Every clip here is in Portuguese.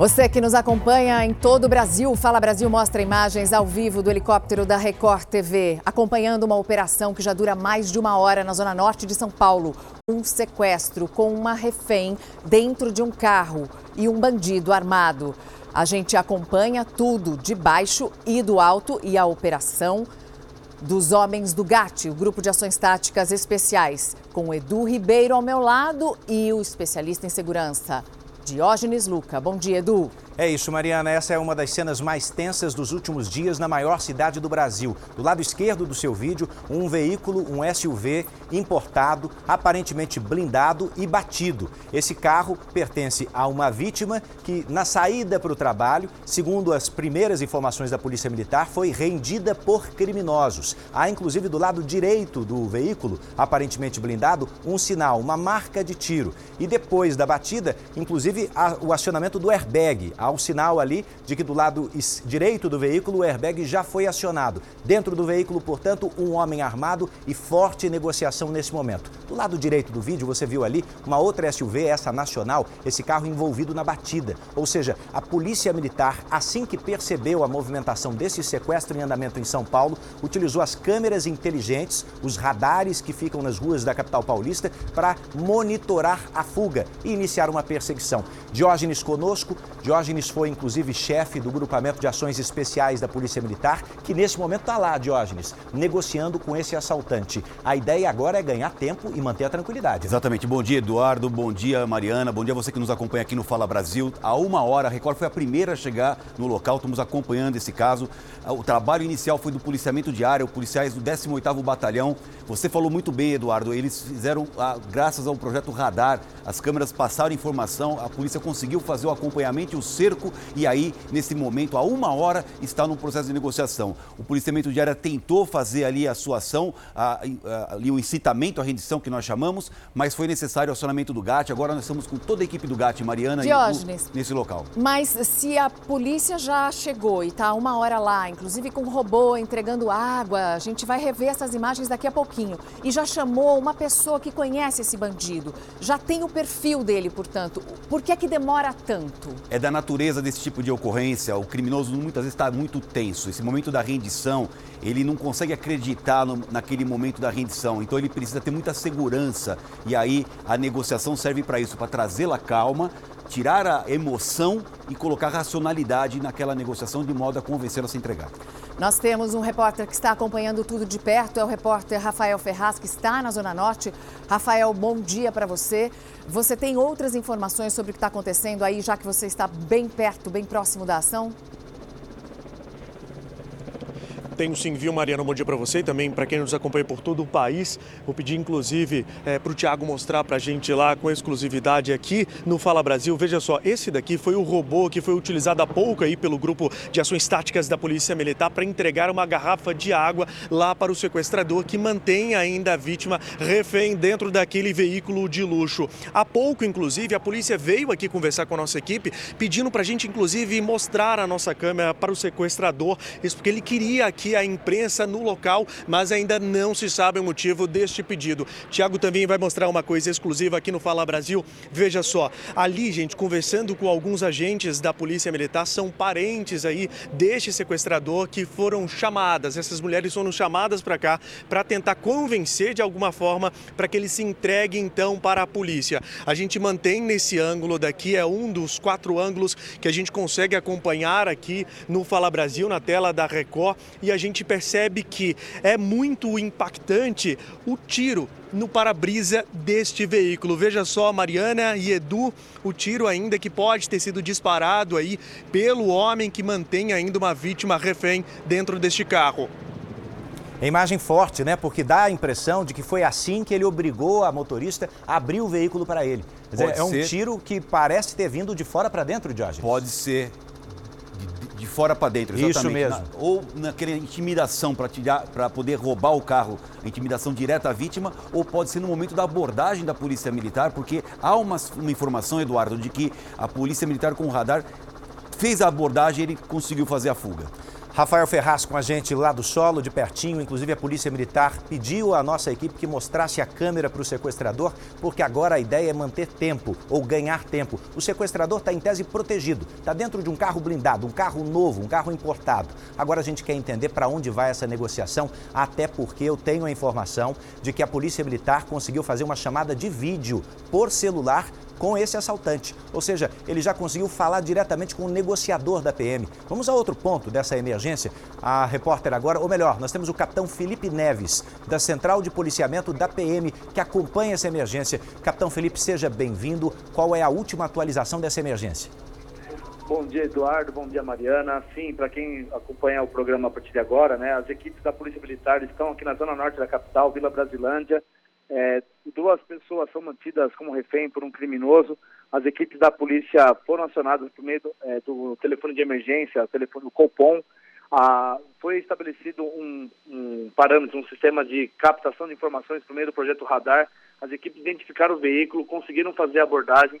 Você que nos acompanha em todo o Brasil, Fala Brasil mostra imagens ao vivo do helicóptero da Record TV, acompanhando uma operação que já dura mais de uma hora na zona norte de São Paulo. Um sequestro com uma refém dentro de um carro e um bandido armado. A gente acompanha tudo de baixo e do alto e a operação dos homens do GAT, o Grupo de Ações Táticas Especiais, com o Edu Ribeiro ao meu lado e o especialista em segurança, Diógenes Luca. Bom dia, Edu. É isso, Mariana. Essa é uma das cenas mais tensas dos últimos dias na maior cidade do Brasil. Do lado esquerdo do seu vídeo, um veículo, um SUV importado, aparentemente blindado e batido. Esse carro pertence a uma vítima que, na saída para o trabalho, segundo as primeiras informações da Polícia Militar, foi rendida por criminosos. Há, inclusive, do lado direito do veículo, aparentemente blindado, um sinal, uma marca de tiro. E depois da batida, inclusive, o acionamento do airbag. Um sinal ali de que do lado direito do veículo o airbag já foi acionado. Dentro do veículo, portanto, um homem armado e forte negociação nesse momento. Do lado direito do vídeo, você viu ali uma outra SUV, essa nacional, esse carro envolvido na batida. Ou seja, a polícia militar, assim que percebeu a movimentação desse sequestro em andamento em São Paulo, utilizou as câmeras inteligentes, os radares que ficam nas ruas da capital paulista, para monitorar a fuga e iniciar uma perseguição. Diógenes conosco. Diógenes Foi inclusive chefe do grupamento de ações especiais da Polícia Militar, que nesse momento está lá, Diógenes, negociando com esse assaltante. A ideia agora é ganhar tempo e manter a tranquilidade. Exatamente. Bom dia, Eduardo. Bom dia, Mariana. Bom dia a você que nos acompanha aqui no Fala Brasil. Há uma hora, a Record foi a primeira a chegar no local. Estamos acompanhando esse caso. O trabalho inicial foi do policiamento os policiais do 18º Batalhão. Você falou muito bem, Eduardo. Eles fizeram, graças ao projeto Radar, as câmeras passaram informação, a polícia conseguiu fazer o acompanhamento e o cerco e aí, nesse momento, há uma hora, está num processo de negociação. O policiamento de área tentou fazer ali a sua ação, a, a, ali o incitamento à rendição que nós chamamos, mas foi necessário o acionamento do GAT. Agora nós estamos com toda a equipe do GAT, Mariana, Diógenes, e, nesse local. Mas se a polícia já chegou e está uma hora lá, inclusive com um robô entregando água, a gente vai rever essas imagens daqui a pouquinho, e já chamou uma pessoa que conhece esse bandido, já tem o perfil dele, portanto, por que é que demora tanto? É da natureza natureza desse tipo de ocorrência, o criminoso muitas vezes está muito tenso. Esse momento da rendição, ele não consegue acreditar no, naquele momento da rendição. Então ele precisa ter muita segurança. E aí a negociação serve para isso, para trazê-la calma, tirar a emoção e colocar racionalidade naquela negociação de modo a convencê-la a se entregar. Nós temos um repórter que está acompanhando tudo de perto, é o repórter Rafael Ferraz, que está na Zona Norte. Rafael, bom dia para você. Você tem outras informações sobre o que está acontecendo aí, já que você está bem perto, bem próximo da ação? Tenho sim, viu, Mariana? Bom dia para você e também para quem nos acompanha por todo o país. Vou pedir, inclusive, é, para o Tiago mostrar para a gente lá com exclusividade aqui no Fala Brasil. Veja só, esse daqui foi o robô que foi utilizado há pouco aí pelo grupo de ações táticas da Polícia Militar para entregar uma garrafa de água lá para o sequestrador que mantém ainda a vítima refém dentro daquele veículo de luxo. Há pouco, inclusive, a polícia veio aqui conversar com a nossa equipe, pedindo para a gente, inclusive, mostrar a nossa câmera para o sequestrador. Isso porque ele queria aqui a imprensa no local, mas ainda não se sabe o motivo deste pedido. Tiago também vai mostrar uma coisa exclusiva aqui no Fala Brasil. Veja só, ali, gente, conversando com alguns agentes da Polícia Militar, são parentes aí deste sequestrador que foram chamadas. Essas mulheres foram chamadas para cá para tentar convencer de alguma forma para que ele se entregue então para a polícia. A gente mantém nesse ângulo daqui, é um dos quatro ângulos que a gente consegue acompanhar aqui no Fala Brasil, na tela da Record, e a gente percebe que é muito impactante o tiro no para-brisa deste veículo. Veja só, Mariana e Edu, o tiro ainda que pode ter sido disparado aí pelo homem que mantém ainda uma vítima refém dentro deste carro. É imagem forte, né? Porque dá a impressão de que foi assim que ele obrigou a motorista a abrir o veículo para ele. Dizer, é um ser... tiro que parece ter vindo de fora para dentro, Diógenes. Pode ser de fora para dentro, exatamente. Isso mesmo. Na, ou naquela intimidação para poder roubar o carro, intimidação direta à vítima, ou pode ser no momento da abordagem da polícia militar, porque há uma, uma informação, Eduardo, de que a polícia militar com o radar fez a abordagem e ele conseguiu fazer a fuga. Rafael Ferraz com a gente lá do solo, de pertinho. Inclusive, a Polícia Militar pediu à nossa equipe que mostrasse a câmera para o sequestrador, porque agora a ideia é manter tempo ou ganhar tempo. O sequestrador está em tese protegido, está dentro de um carro blindado, um carro novo, um carro importado. Agora a gente quer entender para onde vai essa negociação, até porque eu tenho a informação de que a Polícia Militar conseguiu fazer uma chamada de vídeo por celular com esse assaltante. Ou seja, ele já conseguiu falar diretamente com o negociador da PM. Vamos a outro ponto dessa emergência. A repórter agora, ou melhor, nós temos o capitão Felipe Neves, da Central de Policiamento da PM, que acompanha essa emergência. Capitão Felipe, seja bem-vindo. Qual é a última atualização dessa emergência? Bom dia, Eduardo. Bom dia, Mariana. Sim, para quem acompanha o programa a partir de agora, né, as equipes da Polícia Militar estão aqui na zona norte da capital, Vila Brasilândia, é, duas pessoas são mantidas como refém por um criminoso. As equipes da polícia foram acionadas por meio do, é, do telefone de emergência, o telefone do Copom. Ah, foi estabelecido um, um, parâmetro, um sistema de captação de informações por meio do projeto Radar. As equipes identificaram o veículo, conseguiram fazer a abordagem.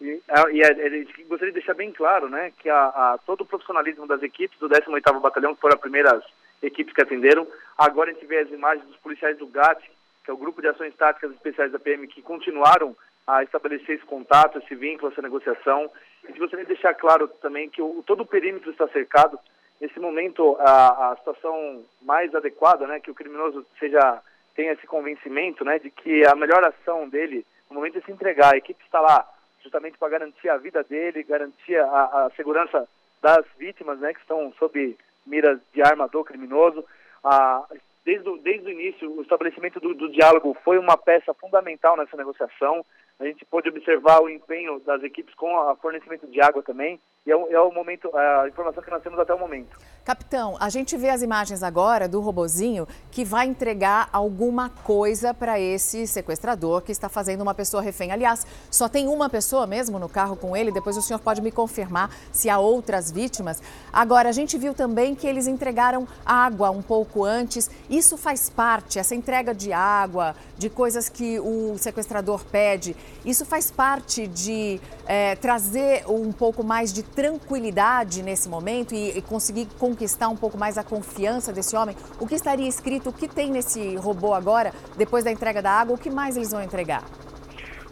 E, e é, gostaria de deixar bem claro né, que a, a, todo o profissionalismo das equipes do 18º Batalhão, que foram as primeiras equipes que atenderam, agora a gente vê as imagens dos policiais do GAT, que é o Grupo de Ações Táticas Especiais da PM, que continuaram a estabelecer esse contato, esse vínculo, essa negociação. E gostaria de deixar claro também que o, todo o perímetro está cercado. Nesse momento, a, a situação mais adequada, né, que o criminoso seja tenha esse convencimento, né, de que a melhor ação dele no momento é se entregar. A equipe está lá justamente para garantir a vida dele, garantir a, a segurança das vítimas, né, que estão sob miras de arma do criminoso. A, desde o, desde o início, o estabelecimento do, do diálogo foi uma peça fundamental nessa negociação. A gente pôde observar o empenho das equipes com o fornecimento de água também. E é o, é o momento, a informação que nós temos até o momento. Capitão, a gente vê as imagens agora do robozinho que vai entregar alguma coisa para esse sequestrador que está fazendo uma pessoa refém. Aliás, só tem uma pessoa mesmo no carro com ele, depois o senhor pode me confirmar se há outras vítimas. Agora, a gente viu também que eles entregaram água um pouco antes. Isso faz parte, essa entrega de água, de coisas que o sequestrador pede, isso faz parte de é, trazer um pouco mais de tranquilidade nesse momento e, e conseguir conquistar um pouco mais a confiança desse homem? O que estaria escrito, o que tem nesse robô agora, depois da entrega da água, o que mais eles vão entregar?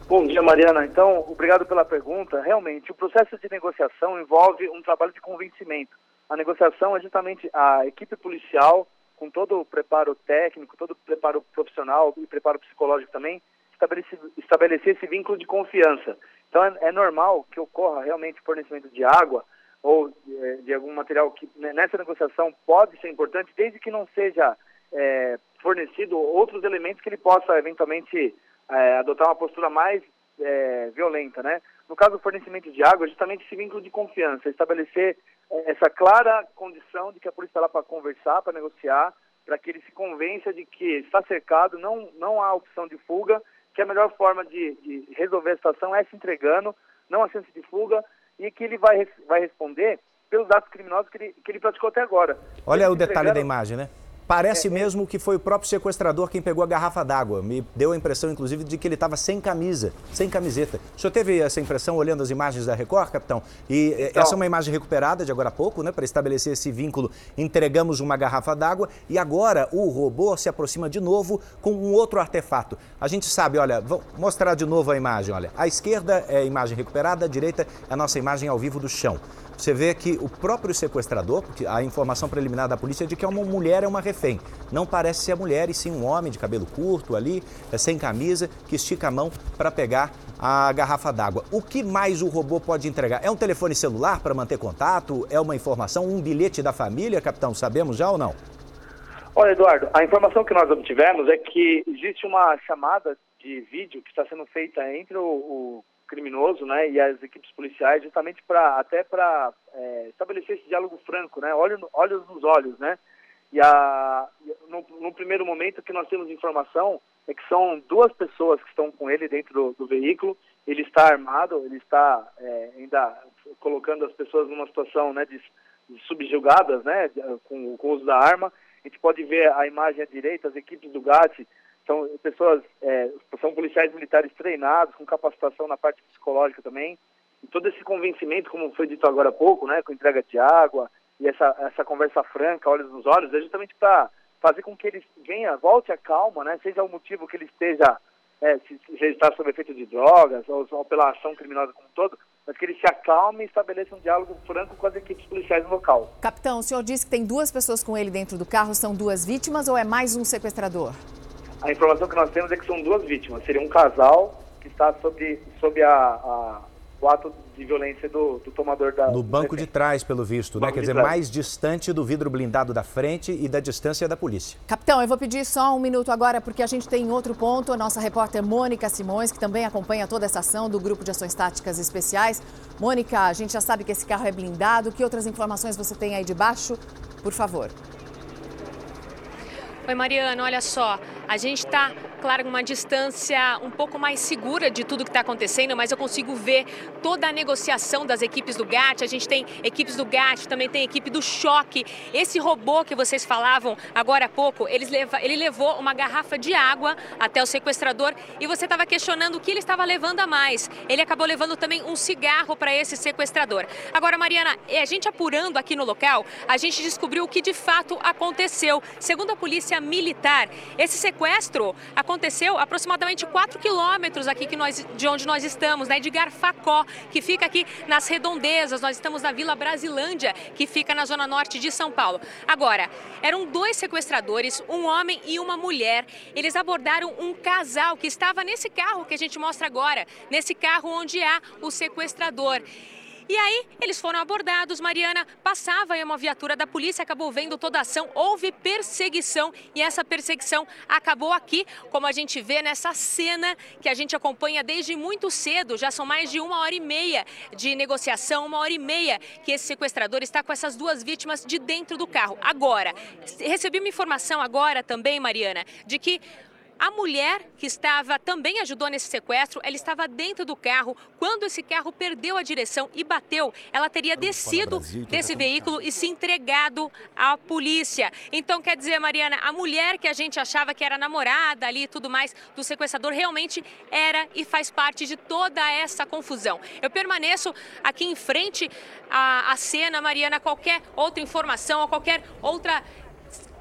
Bom dia, Mariana. Então, obrigado pela pergunta. Realmente, o processo de negociação envolve um trabalho de convencimento. A negociação é justamente a equipe policial, com todo o preparo técnico, todo o preparo profissional e preparo psicológico também, estabelecer, estabelecer esse vínculo de confiança. Então, é, é normal que ocorra realmente fornecimento de água, ou é, de algum material que né, nessa negociação pode ser importante, desde que não seja é, fornecido outros elementos que ele possa eventualmente é, adotar uma postura mais é, violenta, né? No caso do fornecimento de água, justamente esse vínculo de confiança, estabelecer é, essa clara condição de que a polícia está lá para conversar, para negociar, para que ele se convença de que está cercado, não, não há opção de fuga, que a melhor forma de, de resolver a situação é se entregando, não há chance de fuga, e que ele vai, vai responder pelos atos criminosos que ele, que ele praticou até agora. Olha o detalhe da imagem, né? Parece é, mesmo que foi o próprio sequestrador quem pegou a garrafa d'água. Me deu a impressão, inclusive, de que ele estava sem camisa, sem camiseta. O senhor teve essa impressão olhando as imagens da Record, capitão? E eh, então, essa é uma imagem recuperada de agora a pouco, né? Para estabelecer esse vínculo, entregamos uma garrafa d'água e agora o robô se aproxima de novo com um outro artefato. A gente sabe, olha, vou mostrar de novo a imagem, olha. À esquerda é a imagem recuperada, à direita é a nossa imagem ao vivo do chão. Você vê que o próprio sequestrador, porque a informação preliminar da polícia é de que uma mulher é uma refém. Não parece ser a mulher, e sim um homem de cabelo curto ali, é, sem camisa, que estica a mão para pegar a garrafa d'água. O que mais o robô pode entregar? É um telefone celular para manter contato? É uma informação, um bilhete da família, capitão? Sabemos já ou não? Olha, Eduardo, a informação que nós obtivemos é que existe uma chamada de vídeo que está sendo feita entre o, o criminoso, né, e as equipes policiais, justamente para até para é, estabelecer esse diálogo franco, né, olhos, olhos nos olhos, né. E a, no, no, primeiro momento que nós temos informação é que são duas pessoas que estão com ele dentro do, do veículo. Ele está armado, ele está é, ainda colocando as pessoas numa situação, né, de, de subjugadas, né, com, com o uso da arma. A gente pode ver a imagem à direita, as equipes do GAT são pessoas, é, são policiais militares treinados, com capacitação na parte psicológica também. E todo esse convencimento, como foi dito agora há pouco, né, com entrega de água, e essa, essa conversa franca, olhos nos olhos, é justamente para fazer com que ele venha, volte a calma, né? Seja o motivo que ele esteja, é, se, se ele está sob efeito de drogas ou, ou, pela ação criminosa como um todo, mas que ele se acalme e estabeleça um diálogo franco com as equipes policiais no local. Capitão, o senhor disse que tem duas pessoas com ele dentro do carro, são duas vítimas ou é mais um sequestrador? A informação que nós temos é que são duas vítimas. Seria um casal que está sob, sob a, a o ato de violência do, do tomador da. No banco de trás, pelo visto, né? Quer dizer, trás. mais distante do vidro blindado da frente e da distância da polícia. Capitão, eu vou pedir só um minuto agora, porque a gente tem outro ponto. A nossa repórter Mônica Simões, que também acompanha toda essa ação do Grupo de Ações Táticas Especiais. Mônica, a gente já sabe que esse carro é blindado. Que outras informações você tem aí de baixo? Por favor. Oi, Mariana, olha só. A gente está claro, uma distância um pouco mais segura de tudo que está acontecendo, mas eu consigo ver toda a negociação das equipes do GAT. A gente tem equipes do GAT, também tem equipe do Choque. Esse robô que vocês falavam agora há pouco, eles leva, ele levou uma garrafa de água até o sequestrador e você estava questionando o que ele estava levando a mais. Ele acabou levando também um cigarro para esse sequestrador. Agora, Mariana, a gente apurando aqui no local, a gente descobriu o que de fato aconteceu. Segundo a polícia militar, esse sequestro aconteceu aproximadamente 4 quilômetros aqui que nós, de onde nós estamos, né, de Garfacó, que fica aqui nas redondezas. Nós estamos na Vila Brasilândia, que fica na zona norte de São Paulo. Agora, eram dois sequestradores, um homem e uma mulher. Eles abordaram um casal que estava nesse carro que a gente mostra agora, nesse carro onde há o sequestrador. E aí, eles foram abordados. Mariana passava aí uma viatura da polícia, acabou vendo toda a ação. Houve perseguição e essa perseguição acabou aqui, como a gente vê nessa cena que a gente acompanha desde muito cedo. Já são mais de uma hora e meia de negociação, uma hora e meia que esse sequestrador está com essas duas vítimas de dentro do carro. Agora, recebi uma informação agora também, Mariana, de que a mulher que estava também ajudou nesse sequestro, ela estava dentro do carro. Quando esse carro perdeu a direção e bateu, ela teria descido desse veículo e se entregado à polícia. Então, quer dizer, Mariana, a mulher que a gente achava que era namorada ali e tudo mais do sequestrador realmente era e faz parte de toda essa confusão. Eu permaneço aqui em frente à, à cena, Mariana. Qualquer outra informação ou qualquer outra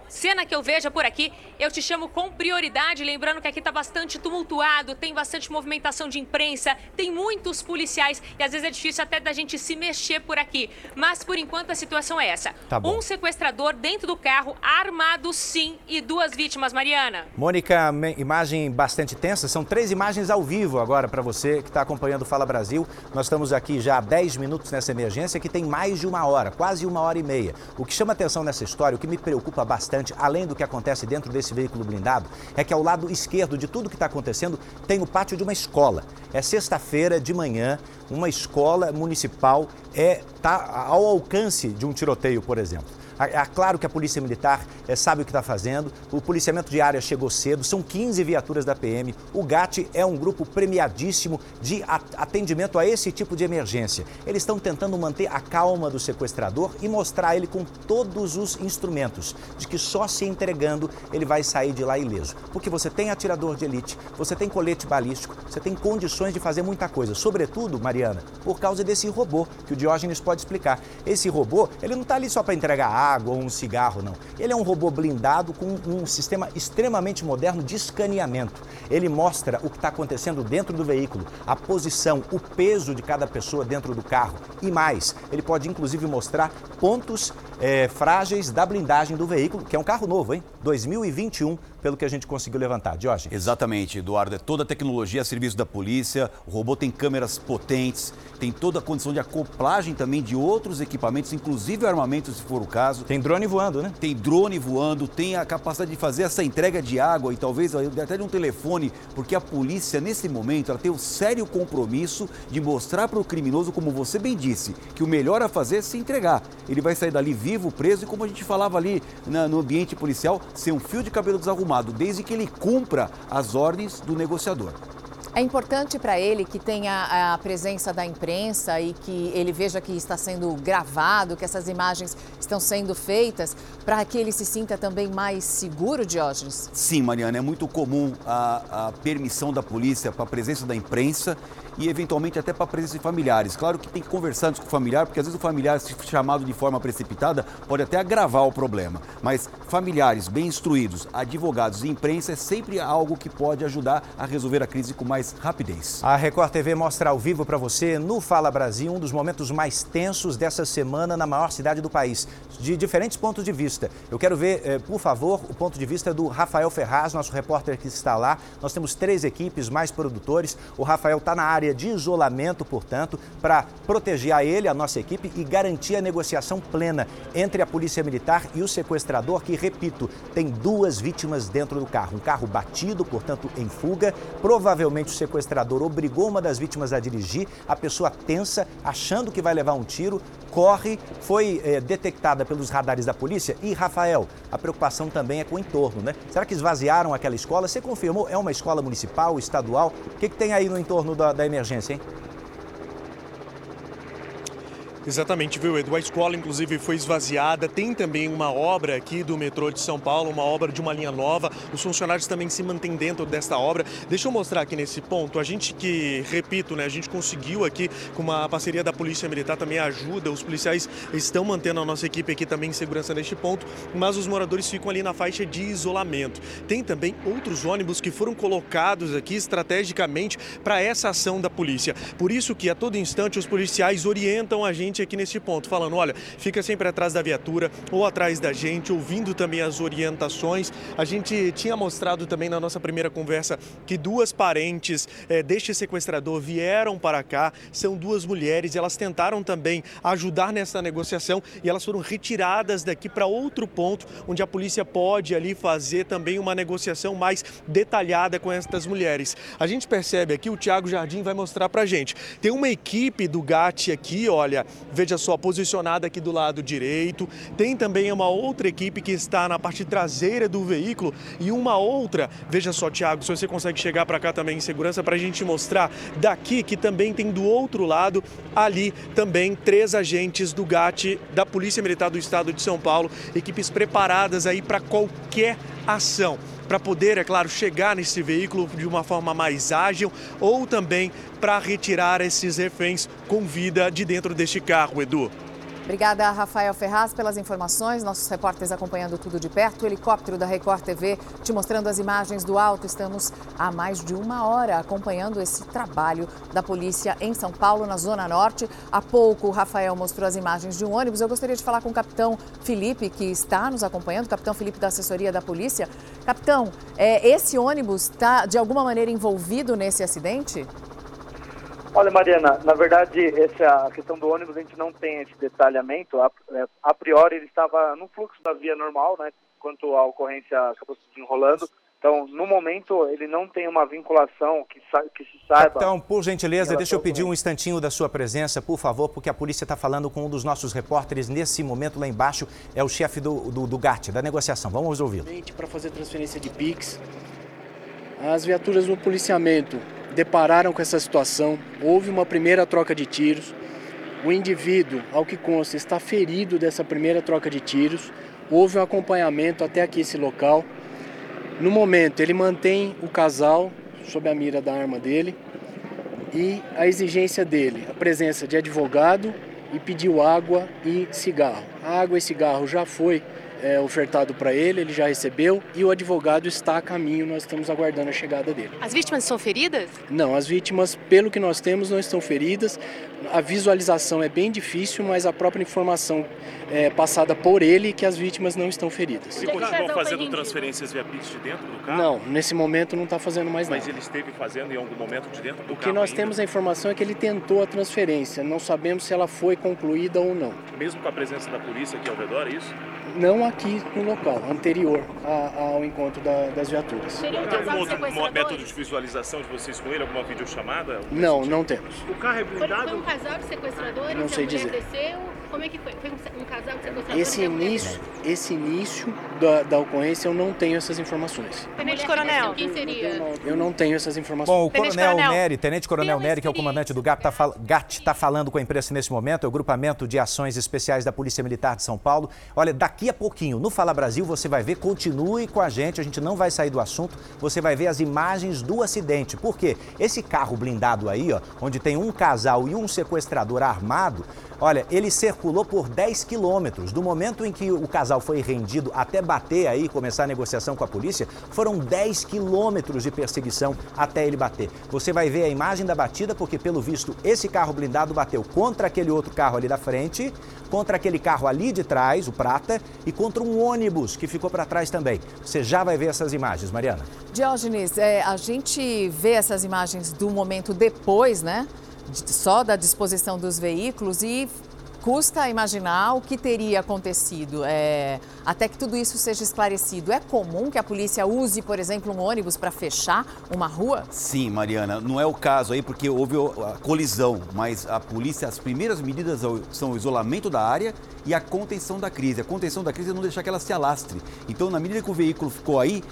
cena que eu veja por aqui, eu te chamo com prioridade. Lembrando que aqui está bastante tumultuado, tem bastante movimentação de imprensa, tem muitos policiais e às vezes é difícil até da gente se mexer por aqui. Mas por enquanto a situação é essa: tá um sequestrador dentro do carro, armado sim, e duas vítimas. Mariana. Mônica, imagem bastante tensa. São três imagens ao vivo agora para você que está acompanhando o Fala Brasil. Nós estamos aqui já há 10 minutos nessa emergência que tem mais de uma hora, quase uma hora e meia. O que chama atenção nessa história, o que me preocupa bastante além do que acontece dentro desse veículo blindado, é que ao lado esquerdo de tudo que está acontecendo tem o pátio de uma escola. É sexta-feira de manhã, uma escola municipal é tá ao alcance de um tiroteio, por exemplo. É claro que a Polícia Militar é, sabe o que está fazendo, o policiamento de área chegou cedo, são 15 viaturas da PM. O GAT é um grupo premiadíssimo de atendimento a esse tipo de emergência. Eles estão tentando manter a calma do sequestrador e mostrar ele com todos os instrumentos de que só se entregando ele vai sair de lá ileso. Porque você tem atirador de elite, você tem colete balístico, você tem condições de fazer muita coisa. Sobretudo, Mariana, por causa desse robô que o Diógenes pode explicar. Esse robô, ele não está ali só para entregar água ou um cigarro, não. Ele é um robô blindado com um sistema extremamente moderno de escaneamento. Ele mostra o que está acontecendo dentro do veículo, a posição, o peso de cada pessoa dentro do carro e mais. Ele pode inclusive mostrar pontos é, frágeis da blindagem do veículo, que é um carro novo, hein? 2021 pelo que a gente conseguiu levantar. Jorge. Exatamente, Eduardo. É toda a tecnologia a serviço da polícia. O robô tem câmeras potentes, tem toda a condição de acoplagem também de outros equipamentos, inclusive armamentos, se for o caso. Tem drone voando, né? Tem drone voando, tem a capacidade de fazer essa entrega de água e talvez até de um telefone, porque a polícia, nesse momento, ela tem o um sério compromisso de mostrar para o criminoso, como você bem disse, que o melhor a fazer é se entregar. Ele vai sair dali vivo, preso e, como a gente falava ali na, no ambiente policial, ser um fio de cabelo desarrumado desde que ele cumpra as ordens do negociador. É importante para ele que tenha a presença da imprensa e que ele veja que está sendo gravado, que essas imagens estão sendo feitas, para que ele se sinta também mais seguro, Diógenes? Sim, Mariana, é muito comum a, a permissão da polícia para a presença da imprensa e eventualmente até para a presença de familiares. Claro que tem que conversar com o familiar, porque às vezes o familiar, se chamado de forma precipitada, pode até agravar o problema. Mas familiares bem instruídos, advogados e imprensa é sempre algo que pode ajudar a resolver a crise com mais rapidez. A Record TV mostra ao vivo para você, no Fala Brasil, um dos momentos mais tensos dessa semana na maior cidade do país, de diferentes pontos de vista. Eu quero ver, eh, por favor, o ponto de vista do Rafael Ferraz, nosso repórter que está lá. Nós temos três equipes, mais produtores. O Rafael está na área de isolamento, portanto, para proteger a ele, a nossa equipe e garantir a negociação plena entre a Polícia Militar e o sequestrador, que, repito, tem duas vítimas dentro do carro. Um carro batido, portanto, em fuga. Provavelmente sequestrador obrigou uma das vítimas a dirigir. A pessoa tensa, achando que vai levar um tiro, corre, foi é, detectada pelos radares da polícia. E, Rafael, a preocupação também é com o entorno, né? Será que esvaziaram aquela escola? Você confirmou? É uma escola municipal, estadual? O que, que tem aí no entorno da, da emergência, hein? Exatamente, viu, Edu? A escola, inclusive, foi esvaziada. Tem também uma obra aqui do metrô de São Paulo, uma obra de uma linha nova. Os funcionários também se mantêm dentro desta obra. Deixa eu mostrar aqui nesse ponto. A gente que, repito, né, a gente conseguiu aqui, com uma parceria da Polícia Militar, também ajuda. Os policiais estão mantendo a nossa equipe aqui também em segurança neste ponto, mas os moradores ficam ali na faixa de isolamento. Tem também outros ônibus que foram colocados aqui estrategicamente para essa ação da polícia. Por isso que a todo instante os policiais orientam a gente aqui neste ponto, falando: olha, fica sempre atrás da viatura ou atrás da gente, ouvindo também as orientações. A gente tinha mostrado também na nossa primeira conversa que duas parentes é, deste sequestrador vieram para cá, são duas mulheres, elas tentaram também ajudar nessa negociação e elas foram retiradas daqui para outro ponto, onde a polícia pode ali fazer também uma negociação mais detalhada com estas mulheres. A gente percebe aqui, o Tiago Jardim vai mostrar para gente. Tem uma equipe do GAT aqui, olha, veja só, posicionada aqui do lado direito. Tem também uma outra equipe que está na parte traseira do veículo e uma outra, veja só, Tiago, se você consegue chegar para cá também em segurança para a gente mostrar daqui que também tem do outro lado, ali também três agentes do GAT da Polícia Militar do Estado de São Paulo, equipes preparadas aí para qualquer ação para poder, é claro, chegar nesse veículo de uma forma mais ágil ou também para retirar esses reféns com vida de dentro deste carro, Edu. Obrigada, Rafael Ferraz, pelas informações. Nossos repórteres acompanhando tudo de perto. O helicóptero da Record TV te mostrando as imagens do alto. Estamos há mais de uma hora acompanhando esse trabalho da polícia em São Paulo, na Zona Norte. Há pouco, o Rafael mostrou as imagens de um ônibus. Eu gostaria de falar com o capitão Felipe, que está nos acompanhando, capitão Felipe da assessoria da polícia. Capitão, é, esse ônibus está de alguma maneira envolvido nesse acidente? Olha, Mariana, na verdade, essa a questão do ônibus a gente não tem esse detalhamento. A, é, a priori, ele estava no fluxo da via normal, né? Enquanto a ocorrência acabou se desenrolando. Então, no momento, ele não tem uma vinculação que, que se saiba. Então, por gentileza, deixa eu pedir um instantinho da sua presença, por favor, porque a polícia está falando com um dos nossos repórteres nesse momento lá embaixo. É o chefe do, do, do GAT, da negociação. Vamos ouvi-lo. Para fazer transferência de PIX, as viaturas do policiamento depararam com essa situação, houve uma primeira troca de tiros. O indivíduo, ao que consta, está ferido dessa primeira troca de tiros. Houve um acompanhamento até aqui esse local. No momento, ele mantém o casal sob a mira da arma dele e a exigência dele, a presença de advogado e pediu água e cigarro. A água e cigarro já foi é, ofertado para ele, ele já recebeu e o advogado está a caminho, nós estamos aguardando a chegada dele. As vítimas são feridas? Não, as vítimas, pelo que nós temos, não estão feridas. A visualização é bem difícil, mas a própria informação é, passada por ele que as vítimas não estão feridas. E continuam fazendo transferências via Pix de dentro do carro? Não, nesse momento não está fazendo mais mas nada. Mas ele esteve fazendo em algum momento de dentro do o carro? O que nós ainda? temos a informação é que ele tentou a transferência, não sabemos se ela foi concluída ou não. Mesmo com a presença da polícia aqui ao redor, é isso? Não aqui no local, anterior ao encontro da, das viaturas. Tem algum outro método de visualização de vocês com ele? Alguma videochamada? Não, não temos. O carro é blindado? Foi um casal de sequestradores? Não sei a dizer. desceu? Como é que foi? Foi um, um casal que você Esse início, esse início da, da ocorrência eu não tenho essas informações. Tenente Coronel. Quem seria? Eu não tenho essas informações. Bom, o Tenente Coronel Coronel. Nery, Tenente Coronel Nery, que é o comandante do GAT, está fal tá falando com a imprensa nesse momento, é o Grupamento de Ações Especiais da Polícia Militar de São Paulo. Olha, daqui a pouquinho, no Fala Brasil, você vai ver, continue com a gente, a gente não vai sair do assunto, você vai ver as imagens do acidente. Por quê? Esse carro blindado aí, ó, onde tem um casal e um sequestrador armado, olha, ele circulou por 10 quilômetros. Do momento em que o casal foi rendido até bater aí, começar a negociação com a polícia, foram 10 quilômetros de perseguição até ele bater. Você vai ver a imagem da batida, porque pelo visto esse carro blindado bateu contra aquele outro carro ali da frente, contra aquele carro ali de trás, o prata, e contra um ônibus que ficou para trás também. Você já vai ver essas imagens, Mariana. Diógenes, é, a gente vê essas imagens do momento depois, né? Só da disposição dos veículos e custa imaginar o que teria acontecido é, até que tudo isso seja esclarecido. É comum que a polícia use, por exemplo, um ônibus para fechar uma rua? Sim, Mariana, não é o caso aí porque houve a colisão, mas a polícia, as primeiras medidas são o isolamento da área e a contenção da crise. A contenção da crise é não deixar que ela se alastre. Então, na medida que o veículo ficou aí,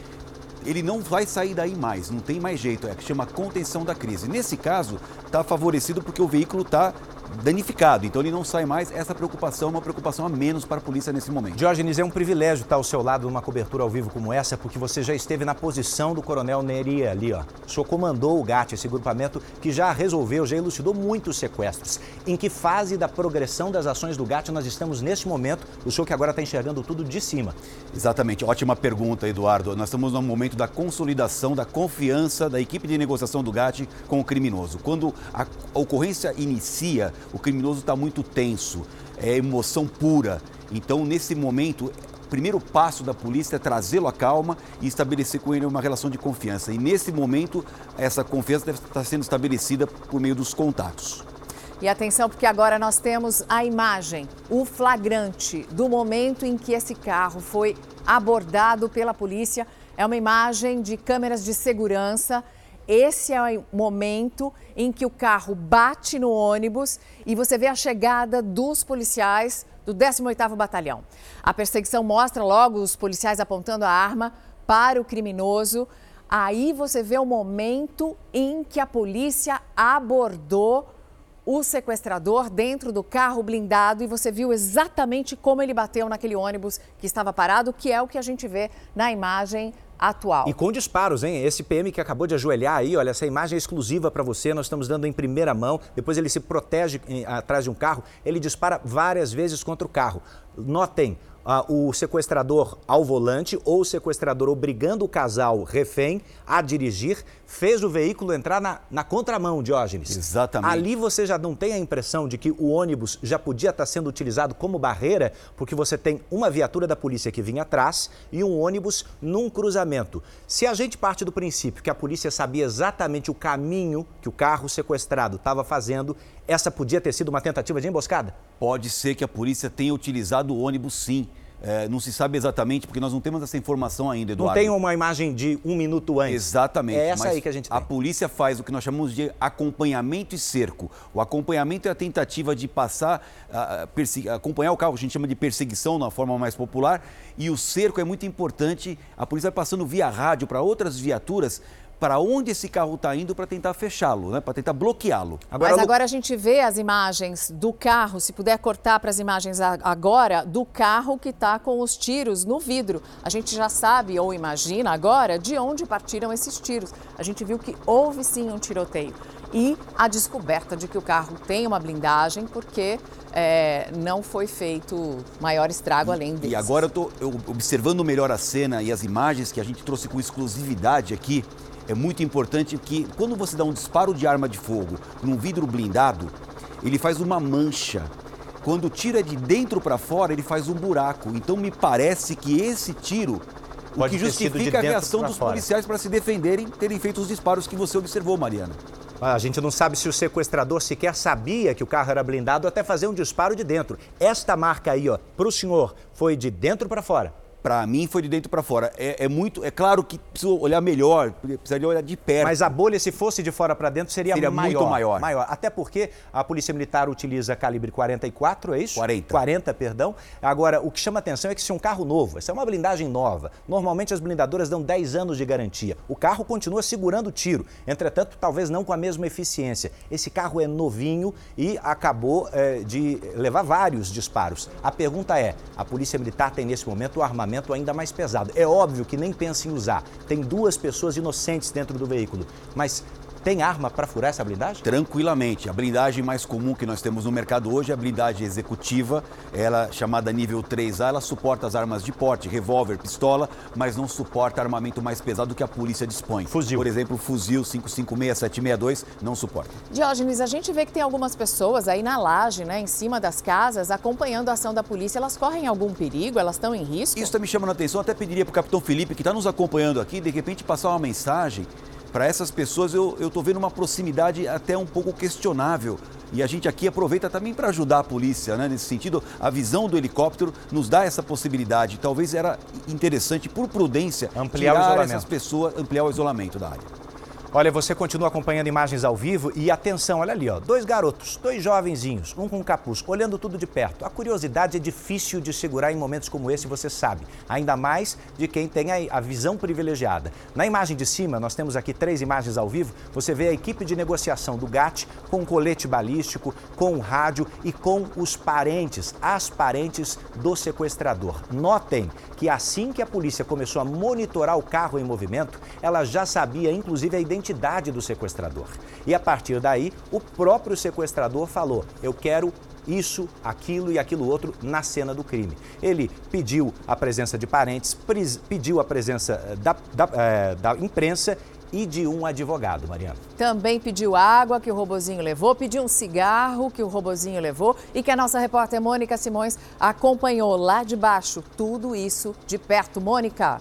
ele não vai sair daí mais, não tem mais jeito, é que chama contenção da crise. Nesse caso, está favorecido porque o veículo está danificado, então ele não sai mais. Essa preocupação é uma preocupação a menos para a polícia nesse momento. Diógenes, é um privilégio estar ao seu lado numa cobertura ao vivo como essa, porque você já esteve na posição do Coronel Neri ali, ó. O senhor comandou o GAT, esse grupamento que já resolveu, já elucidou muitos sequestros. Em que fase da progressão das ações do GAT nós estamos neste momento? O senhor que agora está enxergando tudo de cima. Exatamente, ótima pergunta, Eduardo. Nós estamos no momento da consolidação da confiança da equipe de negociação do GAT com o criminoso. Quando a ocorrência inicia, o criminoso está muito tenso, é emoção pura. Então, nesse momento, o primeiro passo da polícia é trazê-lo à calma e estabelecer com ele uma relação de confiança. E nesse momento, essa confiança deve estar sendo estabelecida por meio dos contatos. E atenção, porque agora nós temos a imagem, o flagrante do momento em que esse carro foi abordado pela polícia. É uma imagem de câmeras de segurança. Esse é o momento em que o carro bate no ônibus e você vê a chegada dos policiais do 18º Batalhão. A perseguição mostra logo os policiais apontando a arma para o criminoso. Aí você vê o momento em que a polícia abordou o sequestrador dentro do carro blindado e você viu exatamente como ele bateu naquele ônibus que estava parado, que é o que a gente vê na imagem atual. E com disparos, hein? Esse PM que acabou de ajoelhar aí, olha, essa imagem é exclusiva para você, nós estamos dando em primeira mão. Depois ele se protege em, atrás de um carro, ele dispara várias vezes contra o carro. Notem, ah, o sequestrador ao volante ou o sequestrador obrigando o casal refém a dirigir, fez o veículo entrar na, na contramão, Diógenes. Exatamente. Ali você já não tem a impressão de que o ônibus já podia estar sendo utilizado como barreira, porque você tem uma viatura da polícia que vinha atrás e um ônibus num cruzamento. Se a gente parte do princípio que a polícia sabia exatamente o caminho que o carro sequestrado estava fazendo, essa podia ter sido uma tentativa de emboscada? Pode ser que a polícia tenha utilizado o ônibus sim. É, não se sabe exatamente, porque nós não temos essa informação ainda, Eduardo. Não tem uma imagem de um minuto antes. Exatamente. É essa mas aí que a gente tem. A polícia faz o que nós chamamos de acompanhamento e cerco. O acompanhamento é a tentativa de passar, a, a, acompanhar o carro, a gente chama de perseguição, na forma mais popular. E o cerco é muito importante. A polícia vai passando via rádio para outras viaturas para onde esse carro está indo para tentar fechá-lo, né? para tentar bloqueá-lo. Mas agora a gente vê as imagens do carro, se puder cortar para as imagens agora, do carro que está com os tiros no vidro. A gente já sabe ou imagina agora de onde partiram esses tiros. A gente viu que houve sim um tiroteio. E a descoberta de que o carro tem uma blindagem, porque é, não foi feito maior estrago além disso. E agora eu estou observando melhor a cena e as imagens que a gente trouxe com exclusividade aqui é muito importante que quando você dá um disparo de arma de fogo num vidro blindado, ele faz uma mancha. Quando tira de dentro para fora, ele faz um buraco. Então me parece que esse tiro Pode o que justifica a reação dos fora. policiais para se defenderem, terem feito os disparos que você observou, Mariana. A gente não sabe se o sequestrador sequer sabia que o carro era blindado até fazer um disparo de dentro. Esta marca aí, ó, para o senhor, foi de dentro para fora. Para mim foi de dentro para fora. É, é, muito, é claro que precisa olhar melhor, precisaria olhar de perto. Mas a bolha, se fosse de fora para dentro, seria, seria maior, muito maior. maior. Até porque a Polícia Militar utiliza calibre 44, é isso? 40. 40, perdão. Agora, o que chama atenção é que se é um carro novo, essa é uma blindagem nova. Normalmente as blindadoras dão 10 anos de garantia. O carro continua segurando o tiro. Entretanto, talvez não com a mesma eficiência. Esse carro é novinho e acabou é, de levar vários disparos. A pergunta é: a Polícia Militar tem nesse momento o armamento ainda mais pesado. É óbvio que nem pensa em usar. Tem duas pessoas inocentes dentro do veículo, mas tem arma para furar essa blindagem? Tranquilamente. A blindagem mais comum que nós temos no mercado hoje é a blindagem executiva, ela chamada nível 3A, ela suporta as armas de porte, revólver, pistola, mas não suporta armamento mais pesado que a polícia dispõe. Fuzil. Por exemplo, o fuzil 556, 762 não suporta. Diógenes, a gente vê que tem algumas pessoas aí na laje, né, em cima das casas, acompanhando a ação da polícia. Elas correm algum perigo? Elas estão em risco? Isso está me chamando a atenção. Até pediria para o capitão Felipe, que está nos acompanhando aqui, de repente passar uma mensagem para essas pessoas eu estou vendo uma proximidade até um pouco questionável. E a gente aqui aproveita também para ajudar a polícia, né? Nesse sentido, a visão do helicóptero nos dá essa possibilidade. Talvez era interessante, por prudência, ampliar isolamento. essas pessoas, ampliar o isolamento da área. Olha, você continua acompanhando imagens ao vivo e atenção, olha ali, ó, dois garotos, dois jovenzinhos, um com capuz, olhando tudo de perto. A curiosidade é difícil de segurar em momentos como esse, você sabe, ainda mais de quem tem a, a visão privilegiada. Na imagem de cima, nós temos aqui três imagens ao vivo, você vê a equipe de negociação do GAT com colete balístico, com rádio e com os parentes, as parentes do sequestrador. Notem que assim que a polícia começou a monitorar o carro em movimento, ela já sabia inclusive a identidade identidade do sequestrador. E a partir daí, o próprio sequestrador falou: Eu quero isso, aquilo e aquilo outro na cena do crime. Ele pediu a presença de parentes, pediu a presença eh, da, da, é, da imprensa e de um advogado, Mariana. Também pediu água que o robozinho levou, pediu um cigarro que o robozinho levou e que a nossa repórter Mônica Simões acompanhou lá de baixo tudo isso de perto. Mônica.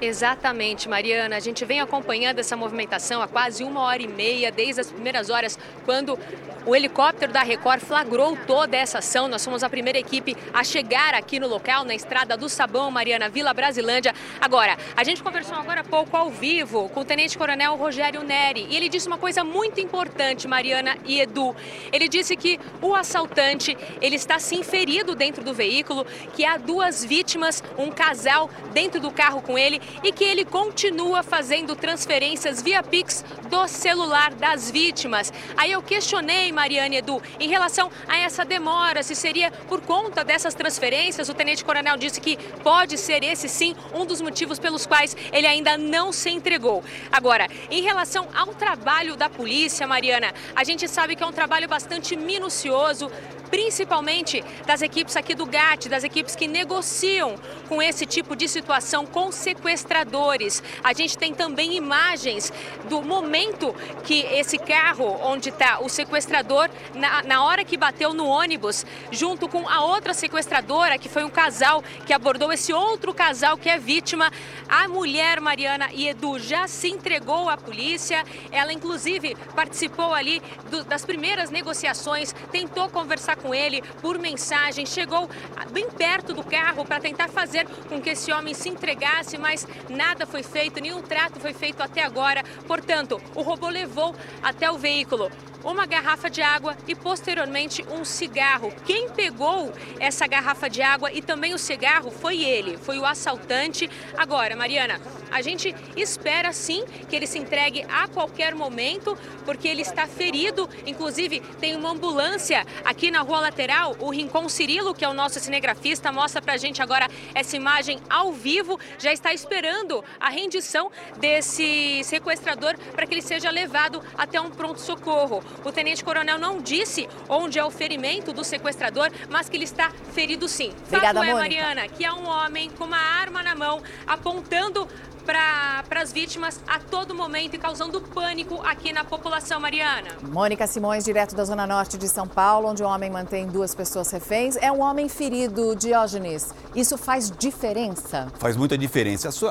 Exatamente, Mariana. A gente vem acompanhando essa movimentação há quase uma hora e meia, desde as primeiras horas, quando o helicóptero da Record flagrou toda essa ação. Nós fomos a primeira equipe a chegar aqui no local, na estrada do Sabão, Mariana, Vila Brasilândia. Agora, a gente conversou agora há pouco ao vivo com o Tenente Coronel Rogério Neri e ele disse uma coisa muito importante, Mariana e Edu. Ele disse que o assaltante, ele está sim ferido dentro do veículo, que há duas vítimas, um casal dentro do carro com ele e que ele continua fazendo transferências via Pix do celular das vítimas. Aí eu questionei, Mariane Edu, em relação a essa demora, se seria por conta dessas transferências. O Tenente Coronel disse que pode ser esse sim um dos motivos pelos quais ele ainda não se entregou. Agora, em relação ao trabalho da polícia, Mariana, a gente sabe que é um trabalho bastante minucioso, principalmente das equipes aqui do GAT, das equipes que negociam com esse tipo de situação com sequestradores. A gente tem também imagens do momento que esse carro, onde está o sequestrador, na, na hora que bateu no ônibus, junto com a outra sequestradora, que foi um casal que abordou esse outro casal que é vítima. A mulher Mariana e Edu já se entregou à polícia. Ela, inclusive, participou ali do, das primeiras negociações, tentou conversar com ele por mensagem, chegou bem perto do carro para tentar fazer com que esse homem se entregasse, mas nada foi feito, nenhum trato foi feito até agora. Portanto, o robô levou até o veículo uma garrafa de água e posteriormente um cigarro. Quem pegou essa garrafa de água e também o cigarro foi ele, foi o assaltante. Agora, Mariana, a gente espera sim que ele se entregue a qualquer momento, porque ele está ferido. Inclusive, tem uma ambulância aqui na rua lateral. O Rincon Cirilo, que é o nosso cinegrafista, mostra pra gente agora essa imagem ao vivo. Já está esperando a rendição desse sequestrador para que ele seja levado até um pronto-socorro. O tenente-coronel não disse onde é o ferimento do sequestrador, mas que ele está ferido sim. Obrigada, Fato é. Mariana, que há um homem com uma arma na mão apontando para as vítimas a todo momento e causando pânico aqui na população, Mariana. Mônica Simões, direto da Zona Norte de São Paulo, onde o um homem mantém duas pessoas reféns. É um homem ferido, Diógenes. Isso faz diferença? Faz muita diferença. As,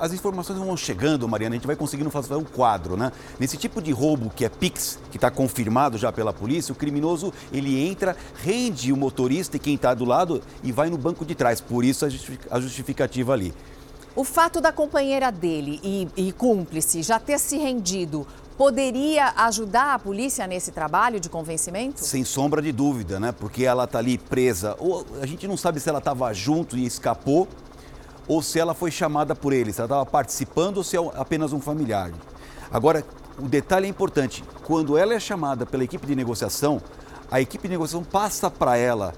as informações vão chegando, Mariana, a gente vai conseguindo fazer um quadro, né? Nesse tipo de roubo que é Pix, que está confirmado já pela polícia, o criminoso ele entra, rende o motorista e quem está do lado e vai no banco de trás. Por isso a justificativa ali. O fato da companheira dele e, e cúmplice já ter se rendido poderia ajudar a polícia nesse trabalho de convencimento? Sem sombra de dúvida, né? Porque ela está ali presa. Ou a gente não sabe se ela estava junto e escapou ou se ela foi chamada por ele, se ela estava participando ou se é apenas um familiar. Agora, o detalhe é importante: quando ela é chamada pela equipe de negociação, a equipe de negociação passa para ela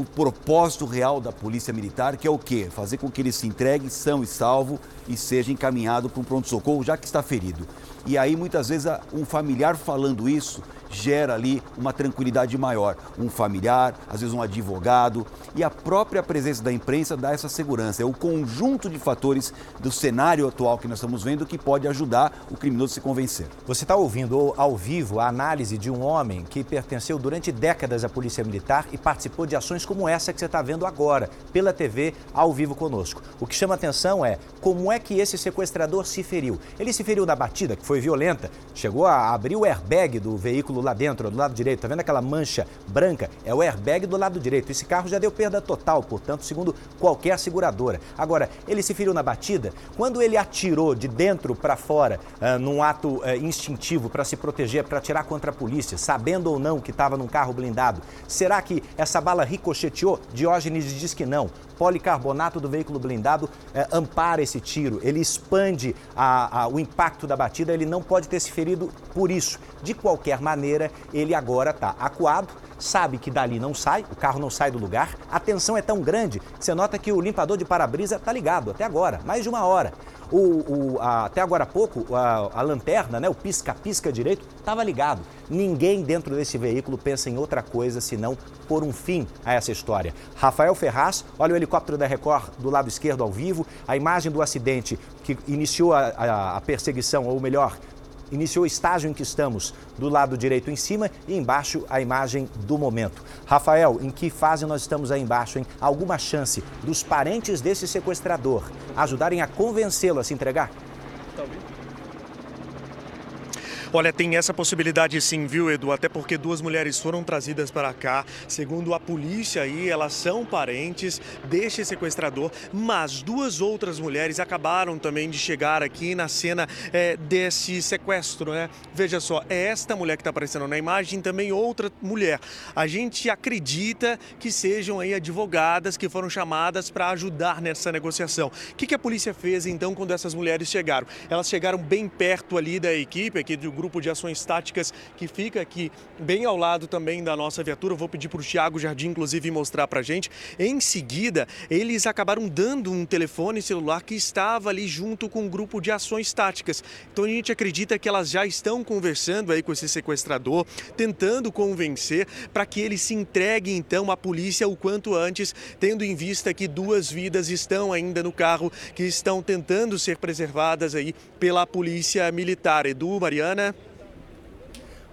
o propósito real da Polícia Militar, que é o quê? Fazer com que ele se entregue são e salvo e seja encaminhado para um pronto-socorro, já que está ferido. E aí, muitas vezes, um familiar falando isso gera ali uma tranquilidade maior. Um familiar, às vezes um advogado e a própria presença da imprensa dá essa segurança. É o conjunto de fatores do cenário atual que nós estamos vendo que pode ajudar o criminoso a se convencer. Você está ouvindo ao vivo a análise de um homem que pertenceu durante décadas à Polícia Militar e participou de ações como essa que você está vendo agora, pela TV, ao vivo conosco. O que chama atenção é como é que esse sequestrador se feriu. Ele se feriu na batida, que foi violenta, chegou a abrir o airbag do veículo lá dentro, do lado direito, tá vendo aquela mancha branca? É o airbag do lado direito. Esse carro já deu perda total, portanto, segundo qualquer seguradora. Agora, ele se feriu na batida quando ele atirou de dentro para fora, uh, num ato uh, instintivo para se proteger, para atirar contra a polícia, sabendo ou não que estava num carro blindado. Será que essa bala ricocheteou? Diógenes diz que não policarbonato do veículo blindado é, ampara esse tiro, ele expande a, a, o impacto da batida, ele não pode ter se ferido por isso. De qualquer maneira, ele agora está acuado, sabe que dali não sai, o carro não sai do lugar, a tensão é tão grande que você nota que o limpador de para-brisa está ligado até agora, mais de uma hora. O, o, a, até agora há pouco, a, a lanterna, né, o pisca-pisca direito, estava ligado. Ninguém dentro desse veículo pensa em outra coisa senão pôr um fim a essa história. Rafael Ferraz, olha o helicóptero da Record do lado esquerdo ao vivo, a imagem do acidente que iniciou a, a, a perseguição, ou melhor, iniciou o estágio em que estamos, do lado direito em cima e embaixo a imagem do momento. Rafael, em que fase nós estamos aí embaixo, hein? Alguma chance dos parentes desse sequestrador ajudarem a convencê-lo a se entregar? Olha, tem essa possibilidade sim, viu, Edu? Até porque duas mulheres foram trazidas para cá. Segundo a polícia aí, elas são parentes deste sequestrador, mas duas outras mulheres acabaram também de chegar aqui na cena é, desse sequestro, né? Veja só, é esta mulher que está aparecendo na imagem, também outra mulher. A gente acredita que sejam aí advogadas que foram chamadas para ajudar nessa negociação. O que, que a polícia fez então quando essas mulheres chegaram? Elas chegaram bem perto ali da equipe, aqui do grupo de ações táticas que fica aqui bem ao lado também da nossa viatura. vou pedir para o Tiago Jardim, inclusive, mostrar para a gente. Em seguida, eles acabaram dando um telefone celular que estava ali junto com o um grupo de ações táticas. Então a gente acredita que elas já estão conversando aí com esse sequestrador, tentando convencer para que ele se entregue então à polícia o quanto antes, tendo em vista que duas vidas estão ainda no carro que estão tentando ser preservadas aí pela polícia militar. Edu, Mariana.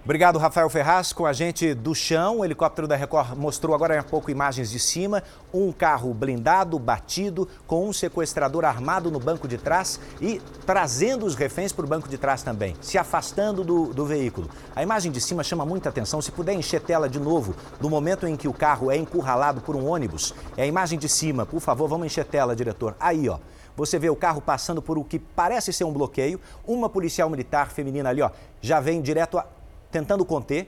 Obrigado, Rafael Ferraz, com a gente do chão. O helicóptero da Record mostrou agora há pouco imagens de cima. Um carro blindado, batido, com um sequestrador armado no banco de trás e trazendo os reféns para o banco de trás também, se afastando do, do veículo. A imagem de cima chama muita atenção. Se puder encher tela de novo, no momento em que o carro é encurralado por um ônibus, é a imagem de cima. Por favor, vamos encher tela, diretor. Aí, ó. Você vê o carro passando por o que parece ser um bloqueio. Uma policial militar feminina ali, ó, já vem direto a tentando conter.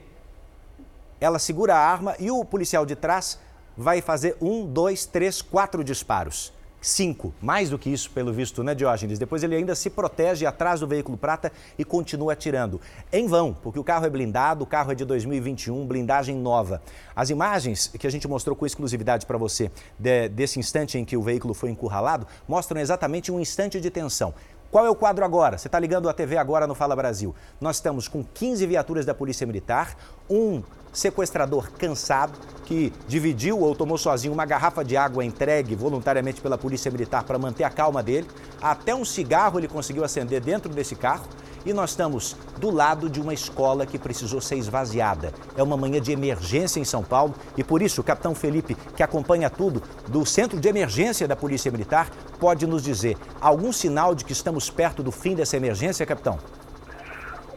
Ela segura a arma e o policial de trás vai fazer um, dois, três, quatro disparos. Cinco, mais do que isso, pelo visto, né, Diógenes? Depois ele ainda se protege atrás do veículo prata e continua atirando. Em vão, porque o carro é blindado, o carro é de 2021, blindagem nova. As imagens que a gente mostrou com exclusividade para você de, desse instante em que o veículo foi encurralado mostram exatamente um instante de tensão Qual é o quadro agora? Você está ligando a TV agora no Fala Brasil. Nós estamos com 15 viaturas da Polícia Militar, um sequestrador cansado que dividiu ou tomou sozinho uma garrafa de água entregue voluntariamente pela Polícia Militar para manter a calma dele. Até um cigarro ele conseguiu acender dentro desse carro. E nós estamos do lado de uma escola que precisou ser esvaziada. É uma manhã de emergência em São Paulo e por isso o capitão Felipe, que acompanha tudo do Centro de Emergência da Polícia Militar, pode nos dizer algum sinal de que estamos perto do fim dessa emergência, capitão?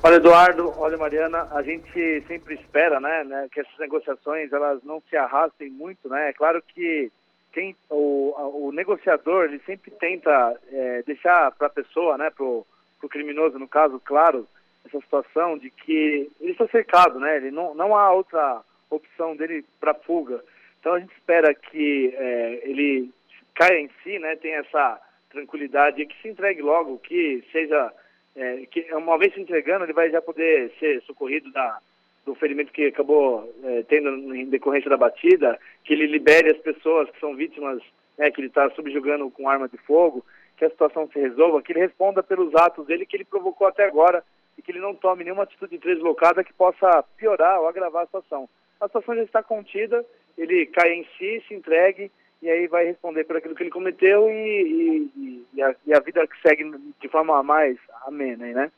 Olha, Eduardo, olha, Mariana, a gente sempre espera, né, né, que essas negociações elas não se arrastem muito, né? É claro que quem, o, o negociador ele sempre tenta é, deixar para a pessoa, né, pro para o criminoso, no caso, claro, essa situação de que ele está cercado, né? Ele não, não há outra opção dele para fuga. Então a gente espera que é, ele caia em si, né? Tenha essa tranquilidade e que se entregue logo, que seja é, que uma vez se entregando ele vai já poder ser socorrido da do ferimento que acabou é, tendo em decorrência da batida, que ele libere as pessoas que são vítimas, né, que ele está subjugando com arma de fogo que a situação se resolva, que ele responda pelos atos dele que ele provocou até agora e que ele não tome nenhuma atitude deslocada que possa piorar ou agravar a situação. A situação já está contida, ele cai em si, se entregue e aí vai responder por aquilo que ele cometeu e, e, e, a, e a, vida que segue de forma mais amena, né?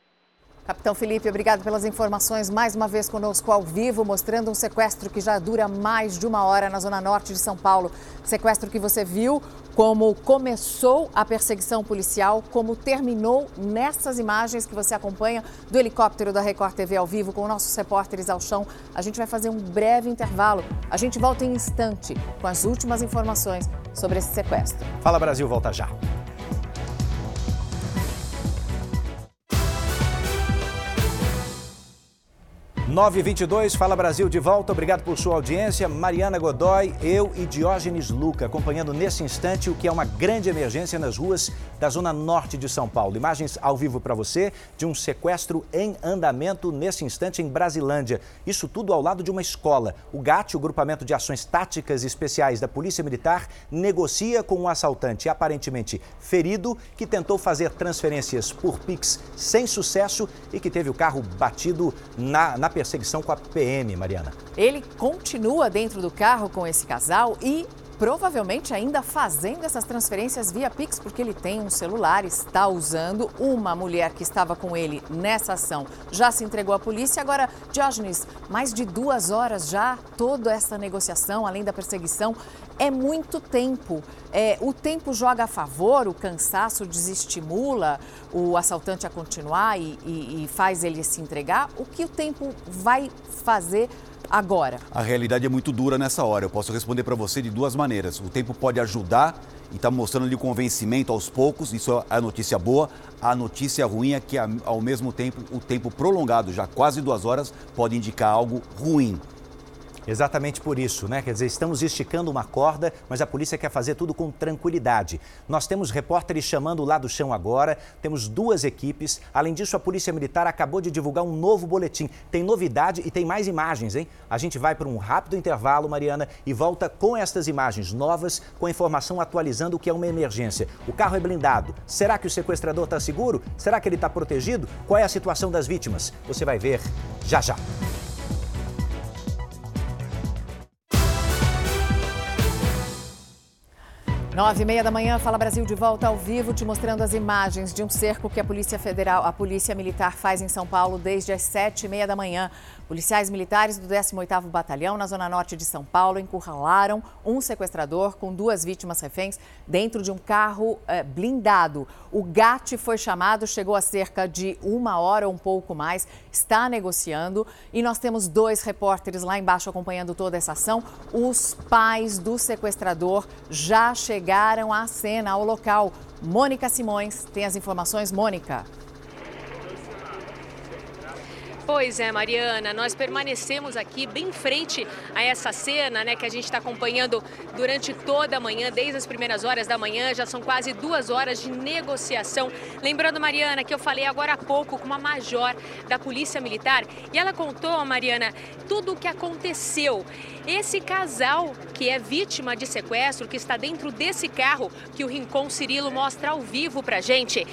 Capitão Felipe, obrigado pelas informações. Mais uma vez conosco ao vivo, mostrando um sequestro que já dura mais de uma hora na zona norte de São Paulo. Sequestro que você viu como começou a perseguição policial, como terminou nessas imagens que você acompanha do helicóptero da Record TV ao vivo com nossos repórteres ao chão. A gente vai fazer um breve intervalo. A gente volta em instante com as últimas informações sobre esse sequestro. Fala Brasil, volta já. 922, Fala Brasil de volta. Obrigado por sua audiência. Mariana Godoy, eu e Diógenes Luca, acompanhando nesse instante o que é uma grande emergência nas ruas da zona norte de São Paulo. Imagens ao vivo para você de um sequestro em andamento nesse instante em Brasilândia. Isso tudo ao lado de uma escola. O GAT, o Grupamento de Ações Táticas Especiais da Polícia Militar, negocia com um assaltante aparentemente ferido que tentou fazer transferências por Pix sem sucesso e que teve o carro batido na, na perseguição com a PM, Mariana. Ele continua dentro do carro com esse casal e provavelmente ainda fazendo essas transferências via Pix, porque ele tem um celular, está usando. Uma mulher que estava com ele nessa ação já se entregou à polícia. Agora, Diógenes, mais de duas horas já, toda essa negociação, além da perseguição, é muito tempo. É, o tempo joga a favor, o cansaço desestimula o assaltante a continuar e, e, e faz ele se entregar. O que o tempo vai fazer agora? A realidade é muito dura nessa hora. Eu posso responder para você de duas maneiras. O tempo pode ajudar e está mostrando-lhe convencimento aos poucos, isso é a notícia boa. A notícia ruim é que, ao mesmo tempo, o tempo prolongado, já quase duas horas, pode indicar algo ruim. Exatamente por isso, né? Quer dizer, estamos esticando uma corda, mas a polícia quer fazer tudo com tranquilidade. Nós temos repórteres chamando lá do chão agora, temos duas equipes. Além disso, a Polícia Militar acabou de divulgar um novo boletim. Tem novidade e tem mais imagens, hein? A gente vai para um rápido intervalo, Mariana, e volta com estas imagens novas, com a informação atualizando o que é uma emergência. O carro é blindado. Será que o sequestrador está seguro? Será que ele está protegido? Qual é a situação das vítimas? Você vai ver já já. Nove e meia da manhã, Fala Brasil de volta ao vivo, te mostrando as imagens de um cerco que a Polícia Federal, a Polícia Militar faz em São Paulo desde as sete e meia da manhã. Policiais militares do 18º Batalhão, na zona norte de São Paulo, encurralaram um sequestrador com duas vítimas reféns dentro de um carro eh, blindado. O GAT foi chamado, chegou a cerca de uma hora ou um pouco mais, está negociando e nós temos dois repórteres lá embaixo acompanhando toda essa ação. Os pais do sequestrador já chegaram à cena, ao local. Mônica Simões tem as informações. Mônica. Pois é, Mariana, nós permanecemos aqui bem em frente a essa cena, né, que a gente está acompanhando durante toda a manhã, desde as primeiras horas da manhã, já são quase duas horas de negociação. Lembrando, Mariana, que eu falei agora há pouco com uma major da Polícia Militar e ela contou, Mariana, tudo o que aconteceu. Esse casal que é vítima de sequestro, que está dentro desse carro que o Rincon Cirilo mostra ao vivo pra gente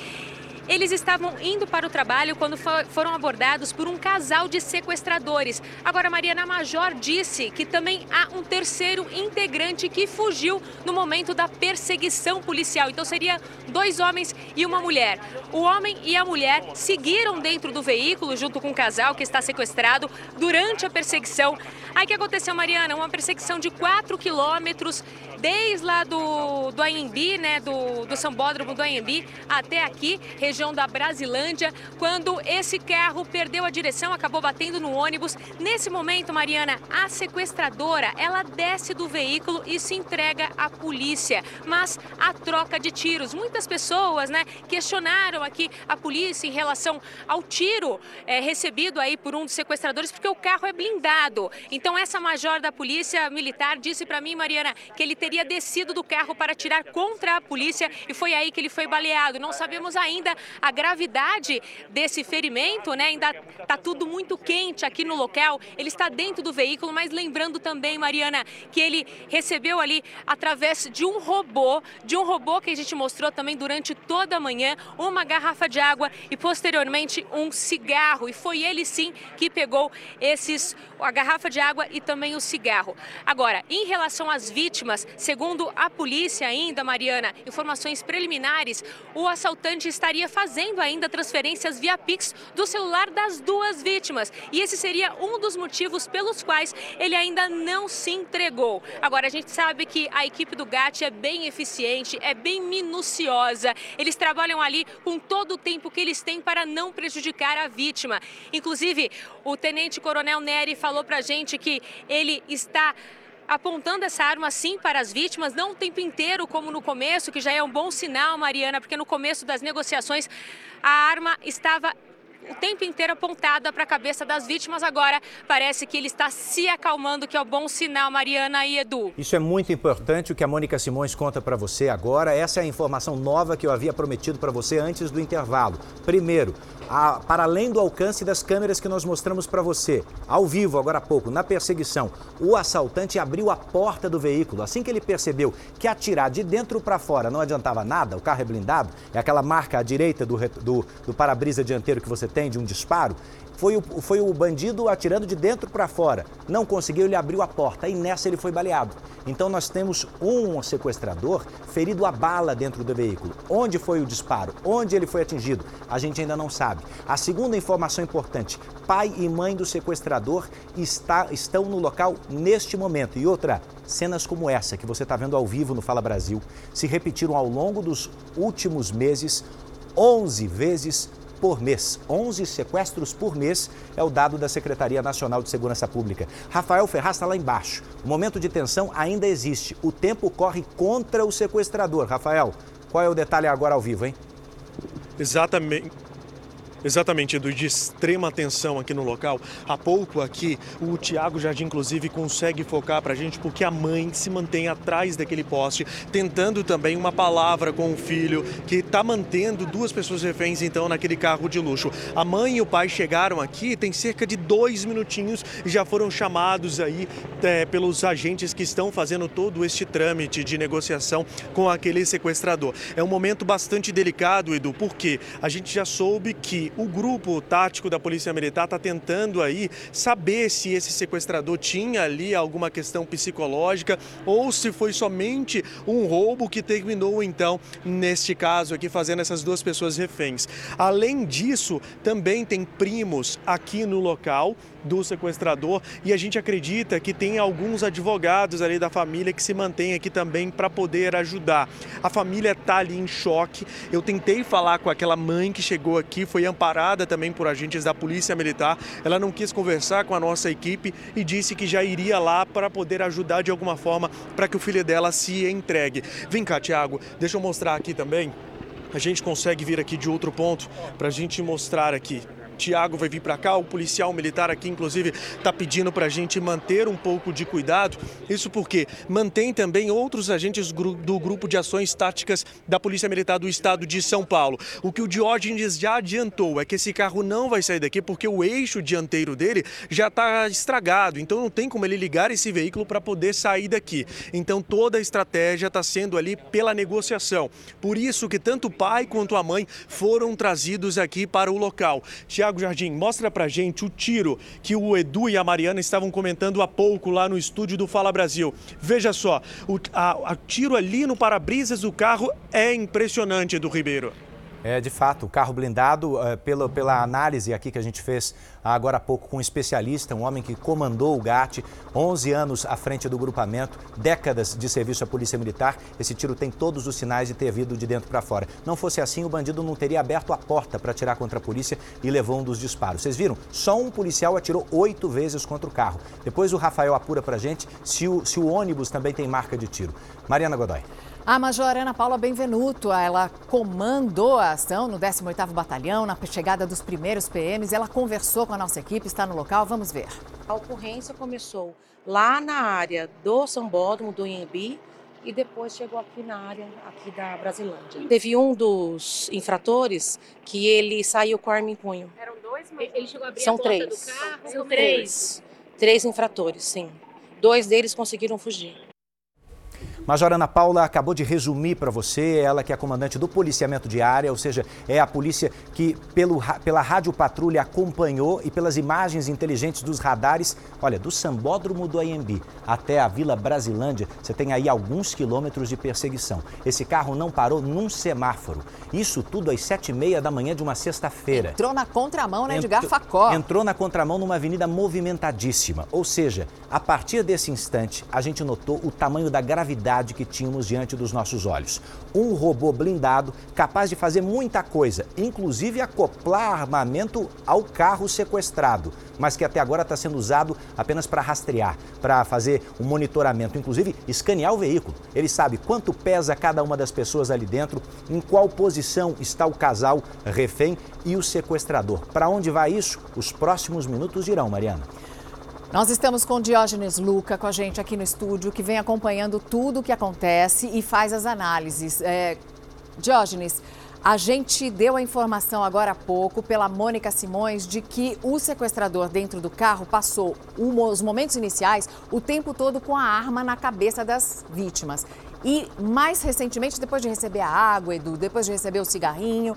Eles estavam indo para o trabalho quando foram abordados por um casal de sequestradores. Agora, Mariana Major disse que também há um terceiro integrante que fugiu no momento da perseguição policial. Então, seria dois homens e uma mulher. O homem e a mulher seguiram dentro do veículo junto com o casal que está sequestrado durante a perseguição. Aí que aconteceu, Mariana? Uma perseguição de 4 quilômetros desde lá do, do Anhembi, né, do, do Sambódromo do Anhembi, até aqui, região da Brasilândia, quando esse carro perdeu a direção, acabou batendo no ônibus. Nesse momento, Mariana, a sequestradora, ela desce do veículo e se entrega à polícia, mas a troca de tiros. Muitas pessoas, né, questionaram aqui a polícia em relação ao tiro é, recebido aí por um dos sequestradores, porque o carro é blindado. Então, essa major da polícia militar disse para mim, Mariana, que ele teria descido do carro para atirar contra a polícia e foi aí que ele foi baleado. Não sabemos ainda a gravidade desse ferimento, né? Ainda está tudo muito quente aqui no local. Ele está dentro do veículo, mas lembrando também, Mariana, que ele recebeu ali através de um robô, de um robô que a gente mostrou também durante toda a manhã, uma garrafa de água e posteriormente um cigarro. E foi ele sim que pegou esses a garrafa de água e também o cigarro. Agora, em relação às vítimas, segundo a polícia ainda, Mariana, informações preliminares, o assaltante estaria fazendo ainda transferências via Pix do celular das duas vítimas. E esse seria um dos motivos pelos quais ele ainda não se entregou. Agora, a gente sabe que a equipe do GAT é bem eficiente, é bem minuciosa. Eles trabalham ali com todo o tempo que eles têm para não prejudicar a vítima. Inclusive, o tenente coronel Neri falou para a que ele está apontando essa arma sim para as vítimas, não o tempo inteiro como no começo, que já é um bom sinal, Mariana, porque no começo das negociações a arma estava o tempo inteiro apontada para a cabeça das vítimas. Agora parece que ele está se acalmando, que é o um bom sinal, Mariana e Edu. Isso é muito importante o que a Mônica Simões conta para você agora. Essa é a informação nova que eu havia prometido para você antes do intervalo. Primeiro, a, para além do alcance das câmeras que nós mostramos para você, ao vivo agora há pouco, na perseguição, o assaltante abriu a porta do veículo. Assim que ele percebeu que atirar de dentro para fora não adiantava nada, o carro é blindado, é aquela marca à direita do, do, do para-brisa dianteiro que você tem de um disparo, foi o, foi o bandido atirando de dentro para fora. Não conseguiu, ele abriu a porta e nessa ele foi baleado. Então nós temos um sequestrador ferido a bala dentro do veículo. Onde foi o disparo? Onde ele foi atingido? A gente ainda não sabe. A segunda informação importante: pai e mãe do sequestrador está, estão no local neste momento. E outra, cenas como essa que você está vendo ao vivo no Fala Brasil se repetiram ao longo dos últimos meses 11 vezes por mês. 11 sequestros por mês é o dado da Secretaria Nacional de Segurança Pública. Rafael Ferraz está lá embaixo. O momento de tensão ainda existe. O tempo corre contra o sequestrador. Rafael, qual é o detalhe agora ao vivo, hein? Exatamente. Exatamente, Edu, de extrema atenção aqui no local. Há pouco aqui, o Tiago Jardim, inclusive, consegue focar para a gente porque a mãe se mantém atrás daquele poste, tentando também uma palavra com o filho, que está mantendo duas pessoas reféns, então, naquele carro de luxo. A mãe e o pai chegaram aqui, tem cerca de dois minutinhos e já foram chamados aí é, pelos agentes que estão fazendo todo este trâmite de negociação com aquele sequestrador. É um momento bastante delicado, Edu, porque a gente já soube que o grupo tático da Polícia Militar está tentando aí saber se esse sequestrador tinha ali alguma questão psicológica ou se foi somente um roubo que terminou então, neste caso aqui, fazendo essas duas pessoas reféns. Além disso, também tem primos aqui no local do sequestrador e a gente acredita que tem alguns advogados ali da família que se mantêm aqui também para poder ajudar. A família está ali em choque. Eu tentei falar com aquela mãe que chegou aqui, foi amparada também por agentes da Polícia Militar. Ela não quis conversar com a nossa equipe e disse que já iria lá para poder ajudar de alguma forma para que o filho dela se entregue. Vem cá, Tiago, deixa eu mostrar aqui também. A gente consegue vir aqui de outro ponto para a gente mostrar aqui. Tiago vai vir para cá, o policial militar aqui, inclusive, está pedindo para a gente manter um pouco de cuidado. Isso porque mantém também outros agentes do Grupo de Ações Táticas da Polícia Militar do Estado de São Paulo. O que o Diógenes já adiantou é que esse carro não vai sair daqui porque o eixo dianteiro dele já está estragado, então não tem como ele ligar esse veículo para poder sair daqui. Então toda a estratégia está sendo ali pela negociação. Por isso que tanto o pai quanto a mãe foram trazidos aqui para o local. Tiago Jardim, mostra para gente o tiro que o Edu e a Mariana estavam comentando há pouco lá no estúdio do Fala Brasil. Veja só, o a, a tiro ali no para-brisas do carro é impressionante, Edu Ribeiro. É, de fato, o carro blindado, é, pela, pela análise aqui que a gente fez agora há pouco com um especialista, um homem que comandou o GAT, 11 anos à frente do grupamento, décadas de serviço à Polícia Militar, esse tiro tem todos os sinais de ter vindo de dentro para fora. Não fosse assim, o bandido não teria aberto a porta para atirar contra a polícia e levou um dos disparos. Vocês viram? Só um policial atirou oito vezes contra o carro. Depois o Rafael apura para gente se o, se o ônibus também tem marca de tiro. Mariana Godoy. A Major Ana Paula Benvenuto, ela comandou a ação no 18º Batalhão, na chegada dos primeiros PMs. Ela conversou com a nossa equipe, está no local, vamos ver. A ocorrência começou lá na área do Sambódromo, do Inhembi, e depois chegou aqui na área aqui da Brasilândia. Teve um dos infratores que ele saiu com a arma em punho. Eram dois, mas ele chegou a abrir São a porta três. do carro? São três. Três infratores, sim. Dois deles conseguiram fugir. Major Ana Paula acabou de resumir para você, ela que é comandante do policiamento de área, ou seja, é a polícia que pelo, pela rádio patrulha acompanhou e pelas imagens inteligentes dos radares, olha, do Sambódromo do AMB até a Vila Brasilândia, você tem aí alguns quilômetros de perseguição. Esse carro não parou num semáforo. Isso tudo às sete e meia da manhã de uma sexta-feira. Entrou na contramão, né, Edgar Facó? Entrou na contramão numa avenida movimentadíssima. Ou seja, a partir desse instante, a gente notou o tamanho da gravidade que tínhamos diante dos nossos olhos. Um robô blindado capaz de fazer muita coisa, inclusive acoplar armamento ao carro sequestrado, mas que até agora está sendo usado apenas para rastrear, para fazer um monitoramento, inclusive escanear o veículo. Ele sabe quanto pesa cada uma das pessoas ali dentro, em qual posição está o casal refém e o sequestrador. Para onde vai isso? Os próximos minutos dirão, Mariana. Nós estamos com Diógenes Luca com a gente aqui no estúdio, que vem acompanhando tudo o que acontece e faz as análises. É, Diógenes, a gente deu a informação agora há pouco pela Mônica Simões de que o sequestrador dentro do carro passou os momentos iniciais o tempo todo com a arma na cabeça das vítimas. E mais recentemente, depois de receber a água, Edu, depois de receber o cigarrinho,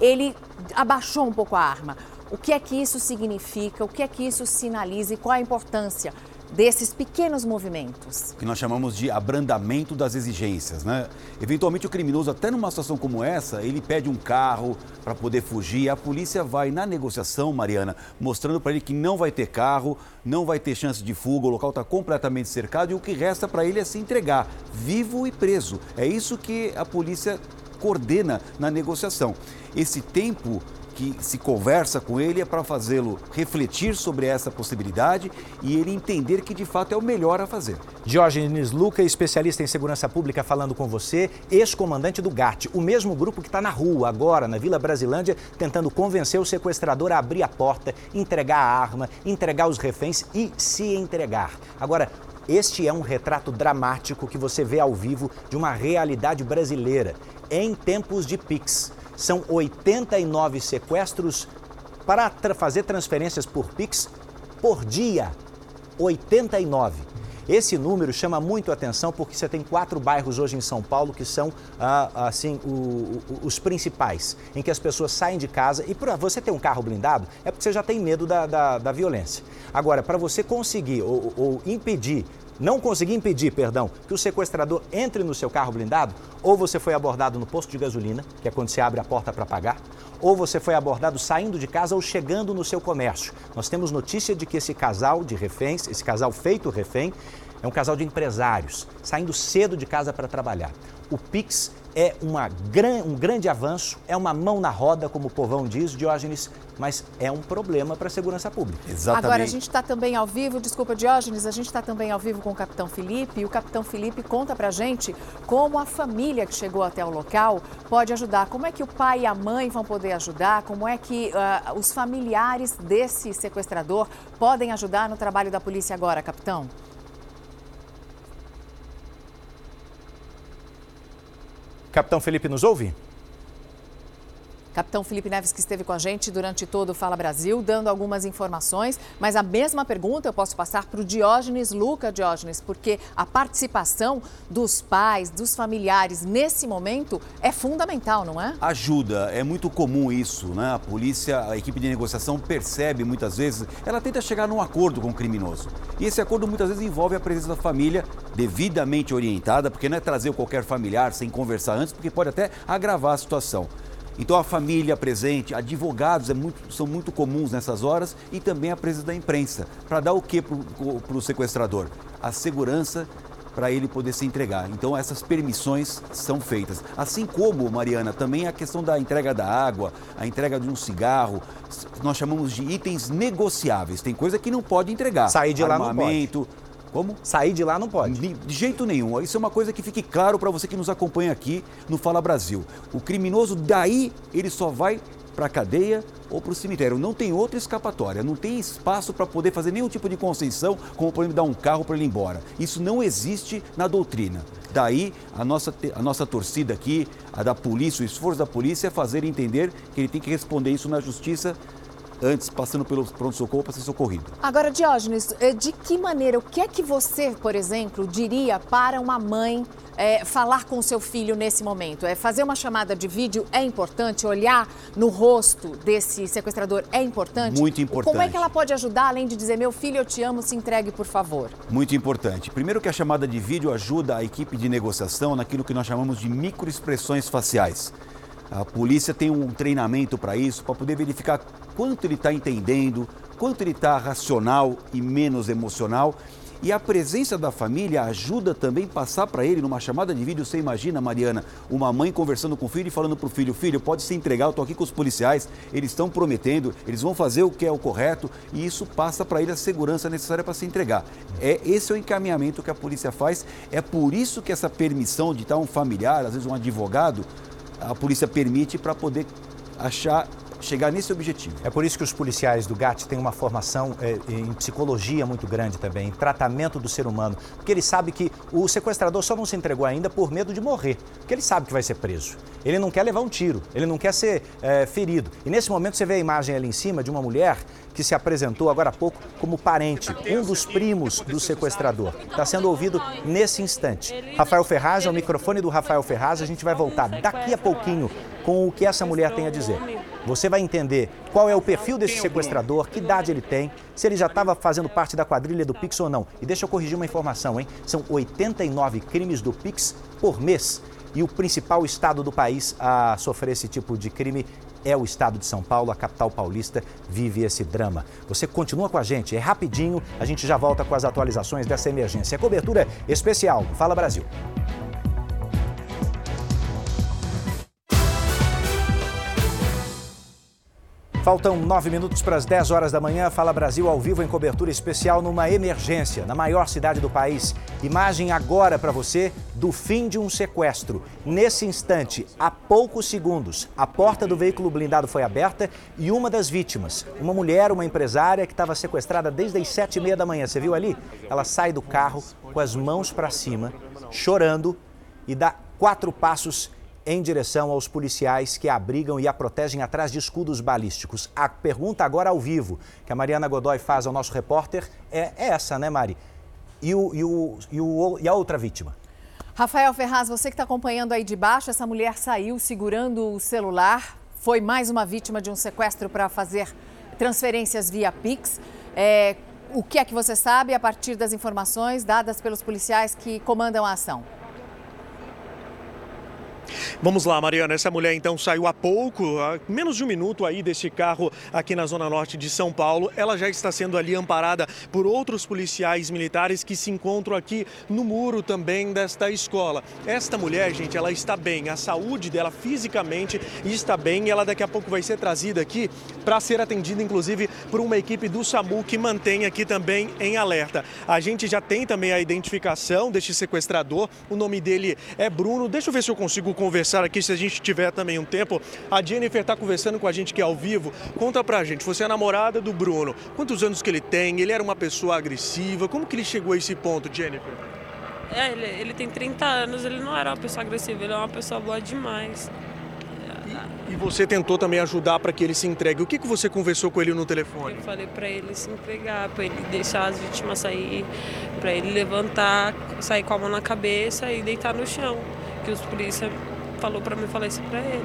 ele abaixou um pouco a arma. O que é que isso significa? O que é que isso sinaliza e qual a importância desses pequenos movimentos? Que nós chamamos de abrandamento das exigências, né? Eventualmente o criminoso, até numa situação como essa, ele pede um carro para poder fugir. A polícia vai na negociação, Mariana, mostrando para ele que não vai ter carro, não vai ter chance de fuga, o local está completamente cercado e o que resta para ele é se entregar, vivo e preso. É isso que a polícia coordena na negociação. Esse tempo que se conversa com ele é para fazê-lo refletir sobre essa possibilidade e ele entender que de fato é o melhor a fazer. Diógenes Luca, especialista em segurança pública, falando com você, ex-comandante do GAT, o mesmo grupo que está na rua agora, na Vila Brasilândia, tentando convencer o sequestrador a abrir a porta, entregar a arma, entregar os reféns e se entregar. Agora, este é um retrato dramático que você vê ao vivo de uma realidade brasileira em tempos de Pix. São 89 sequestros para tra fazer transferências por Pix por dia. 89. Esse número chama muito atenção porque você tem quatro bairros hoje em São Paulo que são ah, assim o, o, os principais, em que as pessoas saem de casa e para você ter um carro blindado é porque você já tem medo da, da, da violência. Agora, para você conseguir ou, ou impedir não conseguir impedir, perdão, que o sequestrador entre no seu carro blindado, ou você foi abordado no posto de gasolina, que é quando você abre a porta para pagar, ou você foi abordado saindo de casa ou chegando no seu comércio. Nós temos notícia de que esse casal de reféns, esse casal feito refém, é um casal de empresários, saindo cedo de casa para trabalhar. O Pix é uma, um grande avanço, é uma mão na roda, como o povão diz, Diógenes, mas é um problema para a segurança pública. Exatamente. Agora, a gente está também ao vivo, desculpa, Diógenes, a gente está também ao vivo com o capitão Felipe, e o capitão Felipe conta para a gente como a família que chegou até o local pode ajudar, como é que o pai e a mãe vão poder ajudar, como é que uh, os familiares desse sequestrador podem ajudar no trabalho da polícia agora, capitão? Capitão Felipe, nos ouve? Capitão Felipe Neves, que esteve com a gente durante todo o Fala Brasil, dando algumas informações, mas a mesma pergunta eu posso passar para o Diógenes Luca Diógenes, porque a participação dos pais, dos familiares nesse momento é fundamental, não é? Ajuda, é muito comum isso, né? A polícia, a equipe de negociação percebe muitas vezes, ela tenta chegar num acordo com o criminoso. E esse acordo muitas vezes envolve a presença da família devidamente orientada, porque não é trazer qualquer familiar sem conversar antes, porque pode até agravar a situação. Então a família presente, advogados é muito, são muito comuns nessas horas e também a presença da imprensa. Para dar o que para o sequestrador? A segurança para ele poder se entregar. Então essas permissões são feitas. Assim como, Mariana, também a questão da entrega da água, a entrega de um cigarro, nós chamamos de itens negociáveis. Tem coisa que não pode entregar. Sair de lá não pode. Como? Sair de lá não pode. De, jeito nenhum. Isso é uma coisa que fique claro para você que nos acompanha aqui no Fala Brasil. O criminoso daí ele só vai para a cadeia ou para o cemitério. Não tem outra escapatória, não tem espaço para poder fazer nenhum tipo de concessão, como por exemplo dar um carro para ele ir embora. Isso não existe na doutrina. Daí a nossa, a nossa torcida aqui, a da polícia, o esforço da polícia é fazer entender que ele tem que responder isso na justiça antes passando pelo pronto-socorro para ser socorrido. Agora, Diógenes, eh, de que maneira, o que é que você, por exemplo, diria para uma mãe é, falar com o seu filho nesse momento? É fazer uma chamada de vídeo é importante? Olhar no rosto desse sequestrador é importante? Muito importante. Como é que ela pode ajudar, além de dizer, meu filho, eu te amo, se entregue, por favor? Muito importante. Primeiro que a chamada de vídeo ajuda a equipe de negociação naquilo que nós chamamos de microexpressões faciais. A polícia tem um treinamento para isso, para poder verificar quanto ele está entendendo, quanto ele está racional e menos emocional. E a presença da família ajuda também passar para ele numa chamada de vídeo. Você imagina, Mariana, uma mãe conversando com o filho e falando para o filho: Filho, pode se entregar, eu estou aqui com os policiais, eles estão prometendo, eles vão fazer o que é o correto e isso passa para ele a segurança necessária para se entregar. É Esse é o encaminhamento que a polícia faz. É por isso que essa permissão de estar um familiar, às vezes um advogado, a polícia permite para poder achar chegar nesse objetivo. É por isso que os policiais do GAT têm uma formação é, em psicologia muito grande também, em tratamento do ser humano, porque ele sabe que o sequestrador só não se entregou ainda por medo de morrer, porque ele sabe que vai ser preso. Ele não quer levar um tiro, ele não quer ser é, ferido. E nesse momento você vê a imagem ali em cima de uma mulher que se apresentou agora há pouco como parente, um dos primos do sequestrador. Está sendo ouvido nesse instante. Rafael Ferraz, é o microfone do Rafael Ferraz, a gente vai voltar daqui a pouquinho com o que essa mulher tem a dizer. Você vai entender qual é o perfil desse sequestrador, que idade ele tem, se ele já estava fazendo parte da quadrilha do Pix ou não. E deixa eu corrigir uma informação, hein? São 89 crimes do Pix por mês. E o principal estado do país a sofrer esse tipo de crime é o estado de São Paulo, a capital paulista vive esse drama. Você continua com a gente, é rapidinho, a gente já volta com as atualizações dessa emergência. É cobertura especial. Fala Brasil. Faltam nove minutos para as 10 horas da manhã. Fala Brasil ao vivo em cobertura especial numa emergência na maior cidade do país. Imagem agora para você do fim de um sequestro. Nesse instante, há poucos segundos, a porta do veículo blindado foi aberta e uma das vítimas, uma mulher, uma empresária que estava sequestrada desde as sete e meia da manhã. Você viu ali? Ela sai do carro com as mãos para cima, chorando e dá quatro passos em direção aos policiais que a abrigam e a protegem atrás de escudos balísticos. A pergunta agora ao vivo que a Mariana Godoy faz ao nosso repórter é, é essa, né, Mari? E, o, e, o, e, o, e a outra vítima? Rafael Ferraz, você que está acompanhando aí de baixo, essa mulher saiu segurando o celular, foi mais uma vítima de um sequestro para fazer transferências via Pix. É, o que é que você sabe a partir das informações dadas pelos policiais que comandam a ação? Vamos lá, Mariana. Essa mulher então saiu há pouco, há menos de um minuto aí desse carro aqui na zona norte de São Paulo. Ela já está sendo ali amparada por outros policiais militares que se encontram aqui no muro também desta escola. Esta mulher, gente, ela está bem. A saúde dela fisicamente está bem e ela daqui a pouco vai ser trazida aqui para ser atendida, inclusive, por uma equipe do SAMU que mantém aqui também em alerta. A gente já tem também a identificação deste sequestrador. O nome dele é Bruno. Deixa eu ver se eu consigo conversar aqui, se a gente tiver também um tempo. A Jennifer está conversando com a gente aqui ao vivo. Conta pra gente, você é namorada do Bruno. Quantos anos que ele tem? Ele era uma pessoa agressiva? Como que ele chegou a esse ponto, Jennifer? É, ele, ele tem 30 anos, ele não era uma pessoa agressiva, ele é uma pessoa boa demais. E você tentou também ajudar para que ele se entregue. O que, que você conversou com ele no telefone? Eu falei para ele se entregar, para ele deixar as vítimas sair, para ele levantar, sair com a mão na cabeça e deitar no chão. Que os polícia falou para mim falar isso para ele.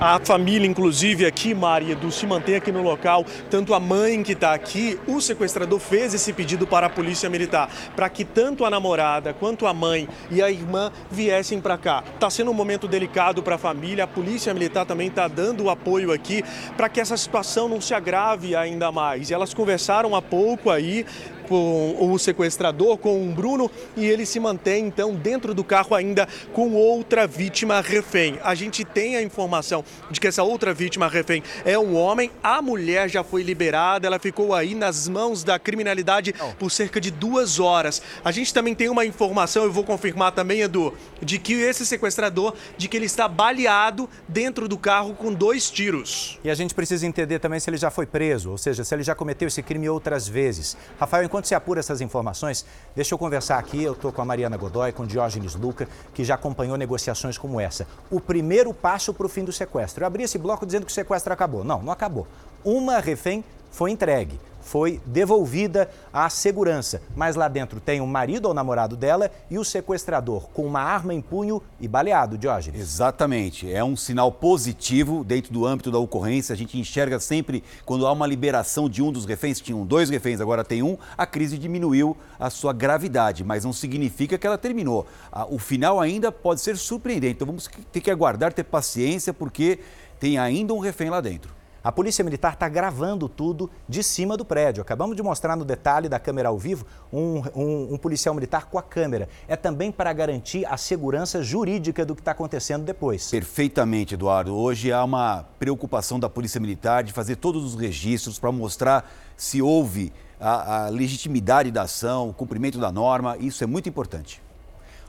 A família, inclusive, aqui, Maria Edu, se mantém aqui no local. Tanto a mãe que está aqui, o sequestrador fez esse pedido para a polícia militar, para que tanto a namorada quanto a mãe e a irmã viessem para cá. Está sendo um momento delicado para a família, a polícia militar também está dando o apoio aqui para que essa situação não se agrave ainda mais. E elas conversaram há pouco aí com o sequestrador, com o Bruno, e ele se mantém então dentro do carro ainda com outra vítima refém. A gente tem a informação de que essa outra vítima refém é um homem, a mulher já foi liberada, ela ficou aí nas mãos da criminalidade por cerca de duas horas. A gente também tem uma informação, eu vou confirmar também, Edu, de que esse sequestrador, de que ele está baleado dentro do carro com dois tiros. E a gente precisa entender também se ele já foi preso, ou seja, se ele já cometeu esse crime outras vezes. Rafael, enquanto se apura essas informações, deixa eu conversar aqui. Eu estou com a Mariana Godoy, com o Diógenes Luca, que já acompanhou negociações como essa. O primeiro passo para o fim do sequestro. Eu abri esse bloco dizendo que o sequestro acabou. Não, não acabou. Uma refém foi entregue foi devolvida à segurança. Mas lá dentro tem o marido ou namorado dela e o sequestrador com uma arma em punho e baleado, Diógenes. Exatamente. É um sinal positivo dentro do âmbito da ocorrência. A gente enxerga sempre quando há uma liberação de um dos reféns, tinham dois reféns, agora tem um, a crise diminuiu a sua gravidade, mas não significa que ela terminou. O final ainda pode ser surpreendente. Então vamos ter que aguardar, ter paciência, porque tem ainda um refém lá dentro. A Polícia Militar está gravando tudo de cima do prédio. Acabamos de mostrar no detalhe da câmera ao vivo um, um, um policial militar com a câmera. É também para garantir a segurança jurídica do que está acontecendo depois. Perfeitamente, Eduardo. Hoje há uma preocupação da Polícia Militar de fazer todos os registros para mostrar se houve a, a legitimidade da ação, o cumprimento da norma. Isso é muito importante.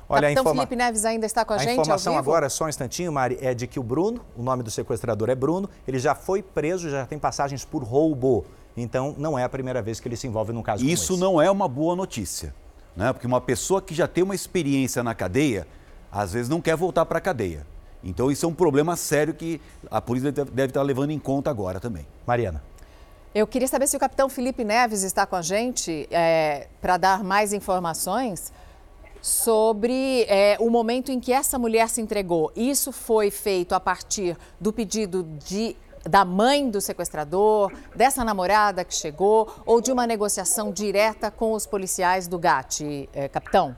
Olha, Capitão informa... Felipe Neves ainda está com a, a gente. A informação agora, só um instantinho, Mari, é de que o Bruno, o nome do sequestrador é Bruno, ele já foi preso, já tem passagens por roubo. Então, não é a primeira vez que ele se envolve num caso Isso não é uma boa notícia, né? Porque uma pessoa que já tem uma experiência na cadeia, às vezes não quer voltar para a cadeia. Então, isso é um problema sério que a polícia deve estar levando em conta agora também. Mariana. Eu queria saber se o capitão Felipe Neves está com a gente é, para dar mais informações sobre é, o momento em que essa mulher se entregou. Isso foi feito a partir do pedido de da mãe do sequestrador, dessa namorada que chegou, ou de uma negociação direta com os policiais do GAT, é, capitão?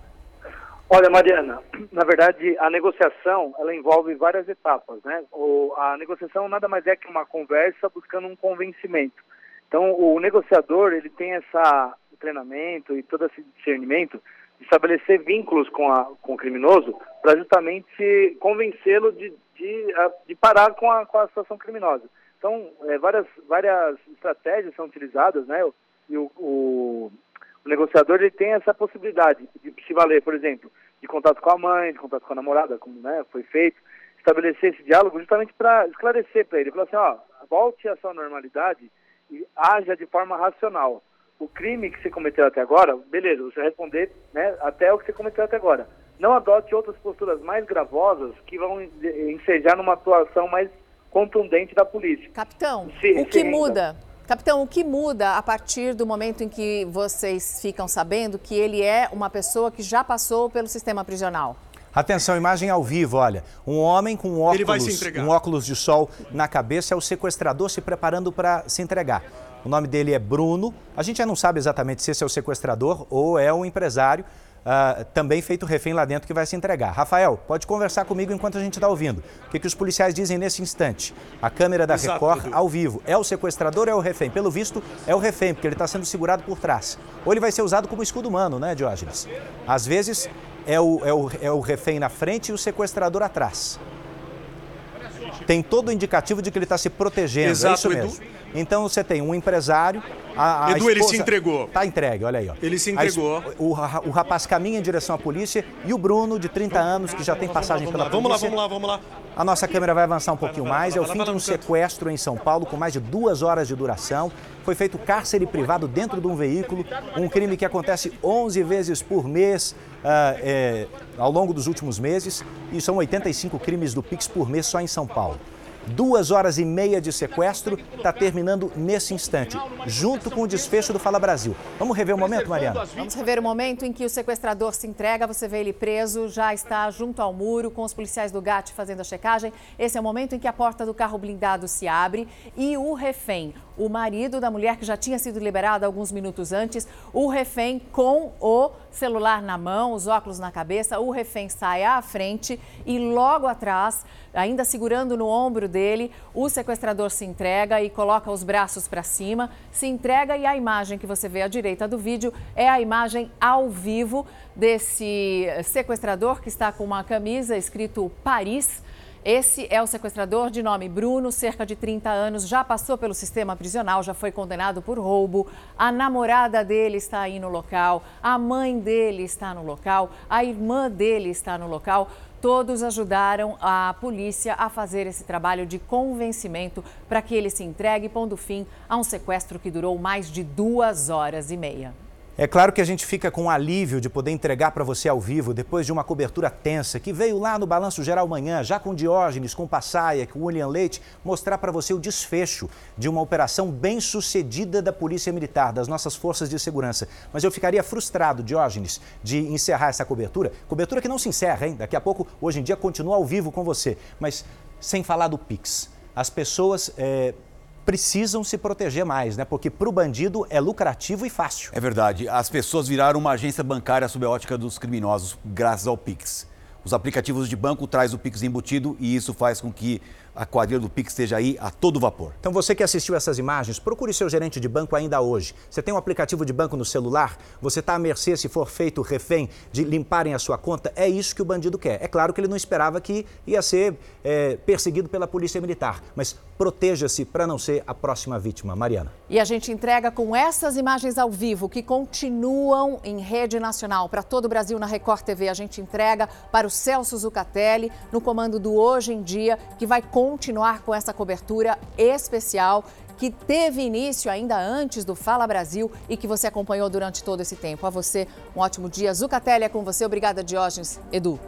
Olha, Mariana, na verdade, a negociação, ela envolve várias etapas, né? O, a negociação nada mais é que uma conversa buscando um convencimento. Então, o negociador, ele tem essa treinamento e todo esse discernimento estabelecer vínculos com, a, com o criminoso para justamente convencê-lo de, de, de, parar com a, com a situação criminosa. Então, é, várias, várias estratégias são utilizadas, né? E o, o, o, negociador ele tem essa possibilidade de se valer, por exemplo, de contato com a mãe, de contato com a namorada, como né, foi feito, estabelecer esse diálogo justamente para esclarecer para ele, falar assim, ó, volte à sua normalidade e haja de forma racional o crime que você cometeu até agora, beleza, você vai responder né, até o que você cometeu até agora. Não adote outras posturas mais gravosas que vão ensejar numa atuação mais contundente da polícia. Capitão, se, o que muda? Capitão, o que muda a partir do momento em que vocês ficam sabendo que ele é uma pessoa que já passou pelo sistema prisional? Atenção, imagem ao vivo, olha. Um homem com um óculos, um óculos de sol na cabeça é o sequestrador se preparando para se entregar. O nome dele é Bruno. A gente já não sabe exatamente se esse é o sequestrador ou é o empresário, uh, também feito refém lá dentro que vai se entregar. Rafael, pode conversar comigo enquanto a gente está ouvindo. O que, que os policiais dizem nesse instante? A câmera da Exato, Record ao vivo. É o sequestrador ou é o refém? Pelo visto, é o refém, porque ele está sendo segurado por trás. Ou ele vai ser usado como escudo humano, né, Diógenes? Às vezes é o, é o, é o refém na frente e o sequestrador atrás. Tem todo o indicativo de que ele está se protegendo. É Exato, é isso mesmo. Edu. Então você tem um empresário. A, a Edu, ele se entregou. Está entregue, olha aí. Ó. Ele se entregou. O, o, rapaz caminha em direção à polícia e o Bruno, de 30 anos, que já tem passagem vamos pela lá, polícia. Vamos lá, vamos lá, vamos lá. A nossa câmera vai avançar um pouquinho mais. É o fim de um sequestro em São Paulo com mais de duas horas de duração. Foi feito cárcere privado dentro de um veículo, um crime que acontece 11 vezes por mês é, ao longo dos últimos meses. E são 85 crimes do Pix por mês só em São Paulo. Duas horas e meia de sequestro está terminando nesse instante, junto com o desfecho do Fala Brasil. Vamos rever o momento, Mariana? Vamos rever o momento em que o sequestrador se entrega, você vê ele preso, já está junto ao muro, com os policiais do GAT fazendo a checagem. Esse é o momento em que a porta do carro blindado se abre e o refém, o marido da mulher que já tinha sido liberado alguns minutos antes, o refém com o celular na mão, os óculos na cabeça, o refém sai à frente e logo atrás, ainda segurando no ombro dele, o sequestrador se entrega e coloca os braços para cima, se entrega e a imagem que você vê à direita do vídeo é a imagem ao vivo desse sequestrador que está com uma camisa escrito Paris esse é o sequestrador de nome Bruno, cerca de 30 anos, já passou pelo sistema prisional, já foi condenado por roubo. A namorada dele está aí no local, a mãe dele está no local, a irmã dele está no local. Todos ajudaram a polícia a fazer esse trabalho de convencimento para que ele se entregue, pondo fim a um sequestro que durou mais de duas horas e meia. É claro que a gente fica com alívio de poder entregar para você ao vivo, depois de uma cobertura tensa, que veio lá no Balanço Geral Manhã, já com Diógenes, com Passaia, com William Leite, mostrar para você o desfecho de uma operação bem sucedida da Polícia Militar, das nossas forças de segurança. Mas eu ficaria frustrado, Diógenes, de encerrar essa cobertura. Cobertura que não se encerra, hein? Daqui a pouco, hoje em dia, continua ao vivo com você. Mas sem falar do Pix. As pessoas. É precisam se proteger mais, né? Porque para o bandido é lucrativo e fácil. É verdade. As pessoas viraram uma agência bancária sob a ótica dos criminosos, graças ao Pix. Os aplicativos de banco traz o Pix embutido e isso faz com que a quadrilha do Pix esteja aí a todo vapor. Então você que assistiu essas imagens, procure seu gerente de banco ainda hoje. Você tem um aplicativo de banco no celular? Você está à mercê se for feito refém de limparem a sua conta? É isso que o bandido quer. É claro que ele não esperava que ia ser é, perseguido pela polícia militar, mas proteja-se para não ser a próxima vítima. Mariana. E a gente entrega com essas imagens ao vivo que continuam em rede nacional para todo o Brasil na Record TV. A gente entrega para o Celso Zucatelli no comando do Hoje em Dia, que vai continuar com essa cobertura especial que teve início ainda antes do Fala Brasil e que você acompanhou durante todo esse tempo. A você, um ótimo dia. Zucatelli é com você. Obrigada, Diógenes. Edu.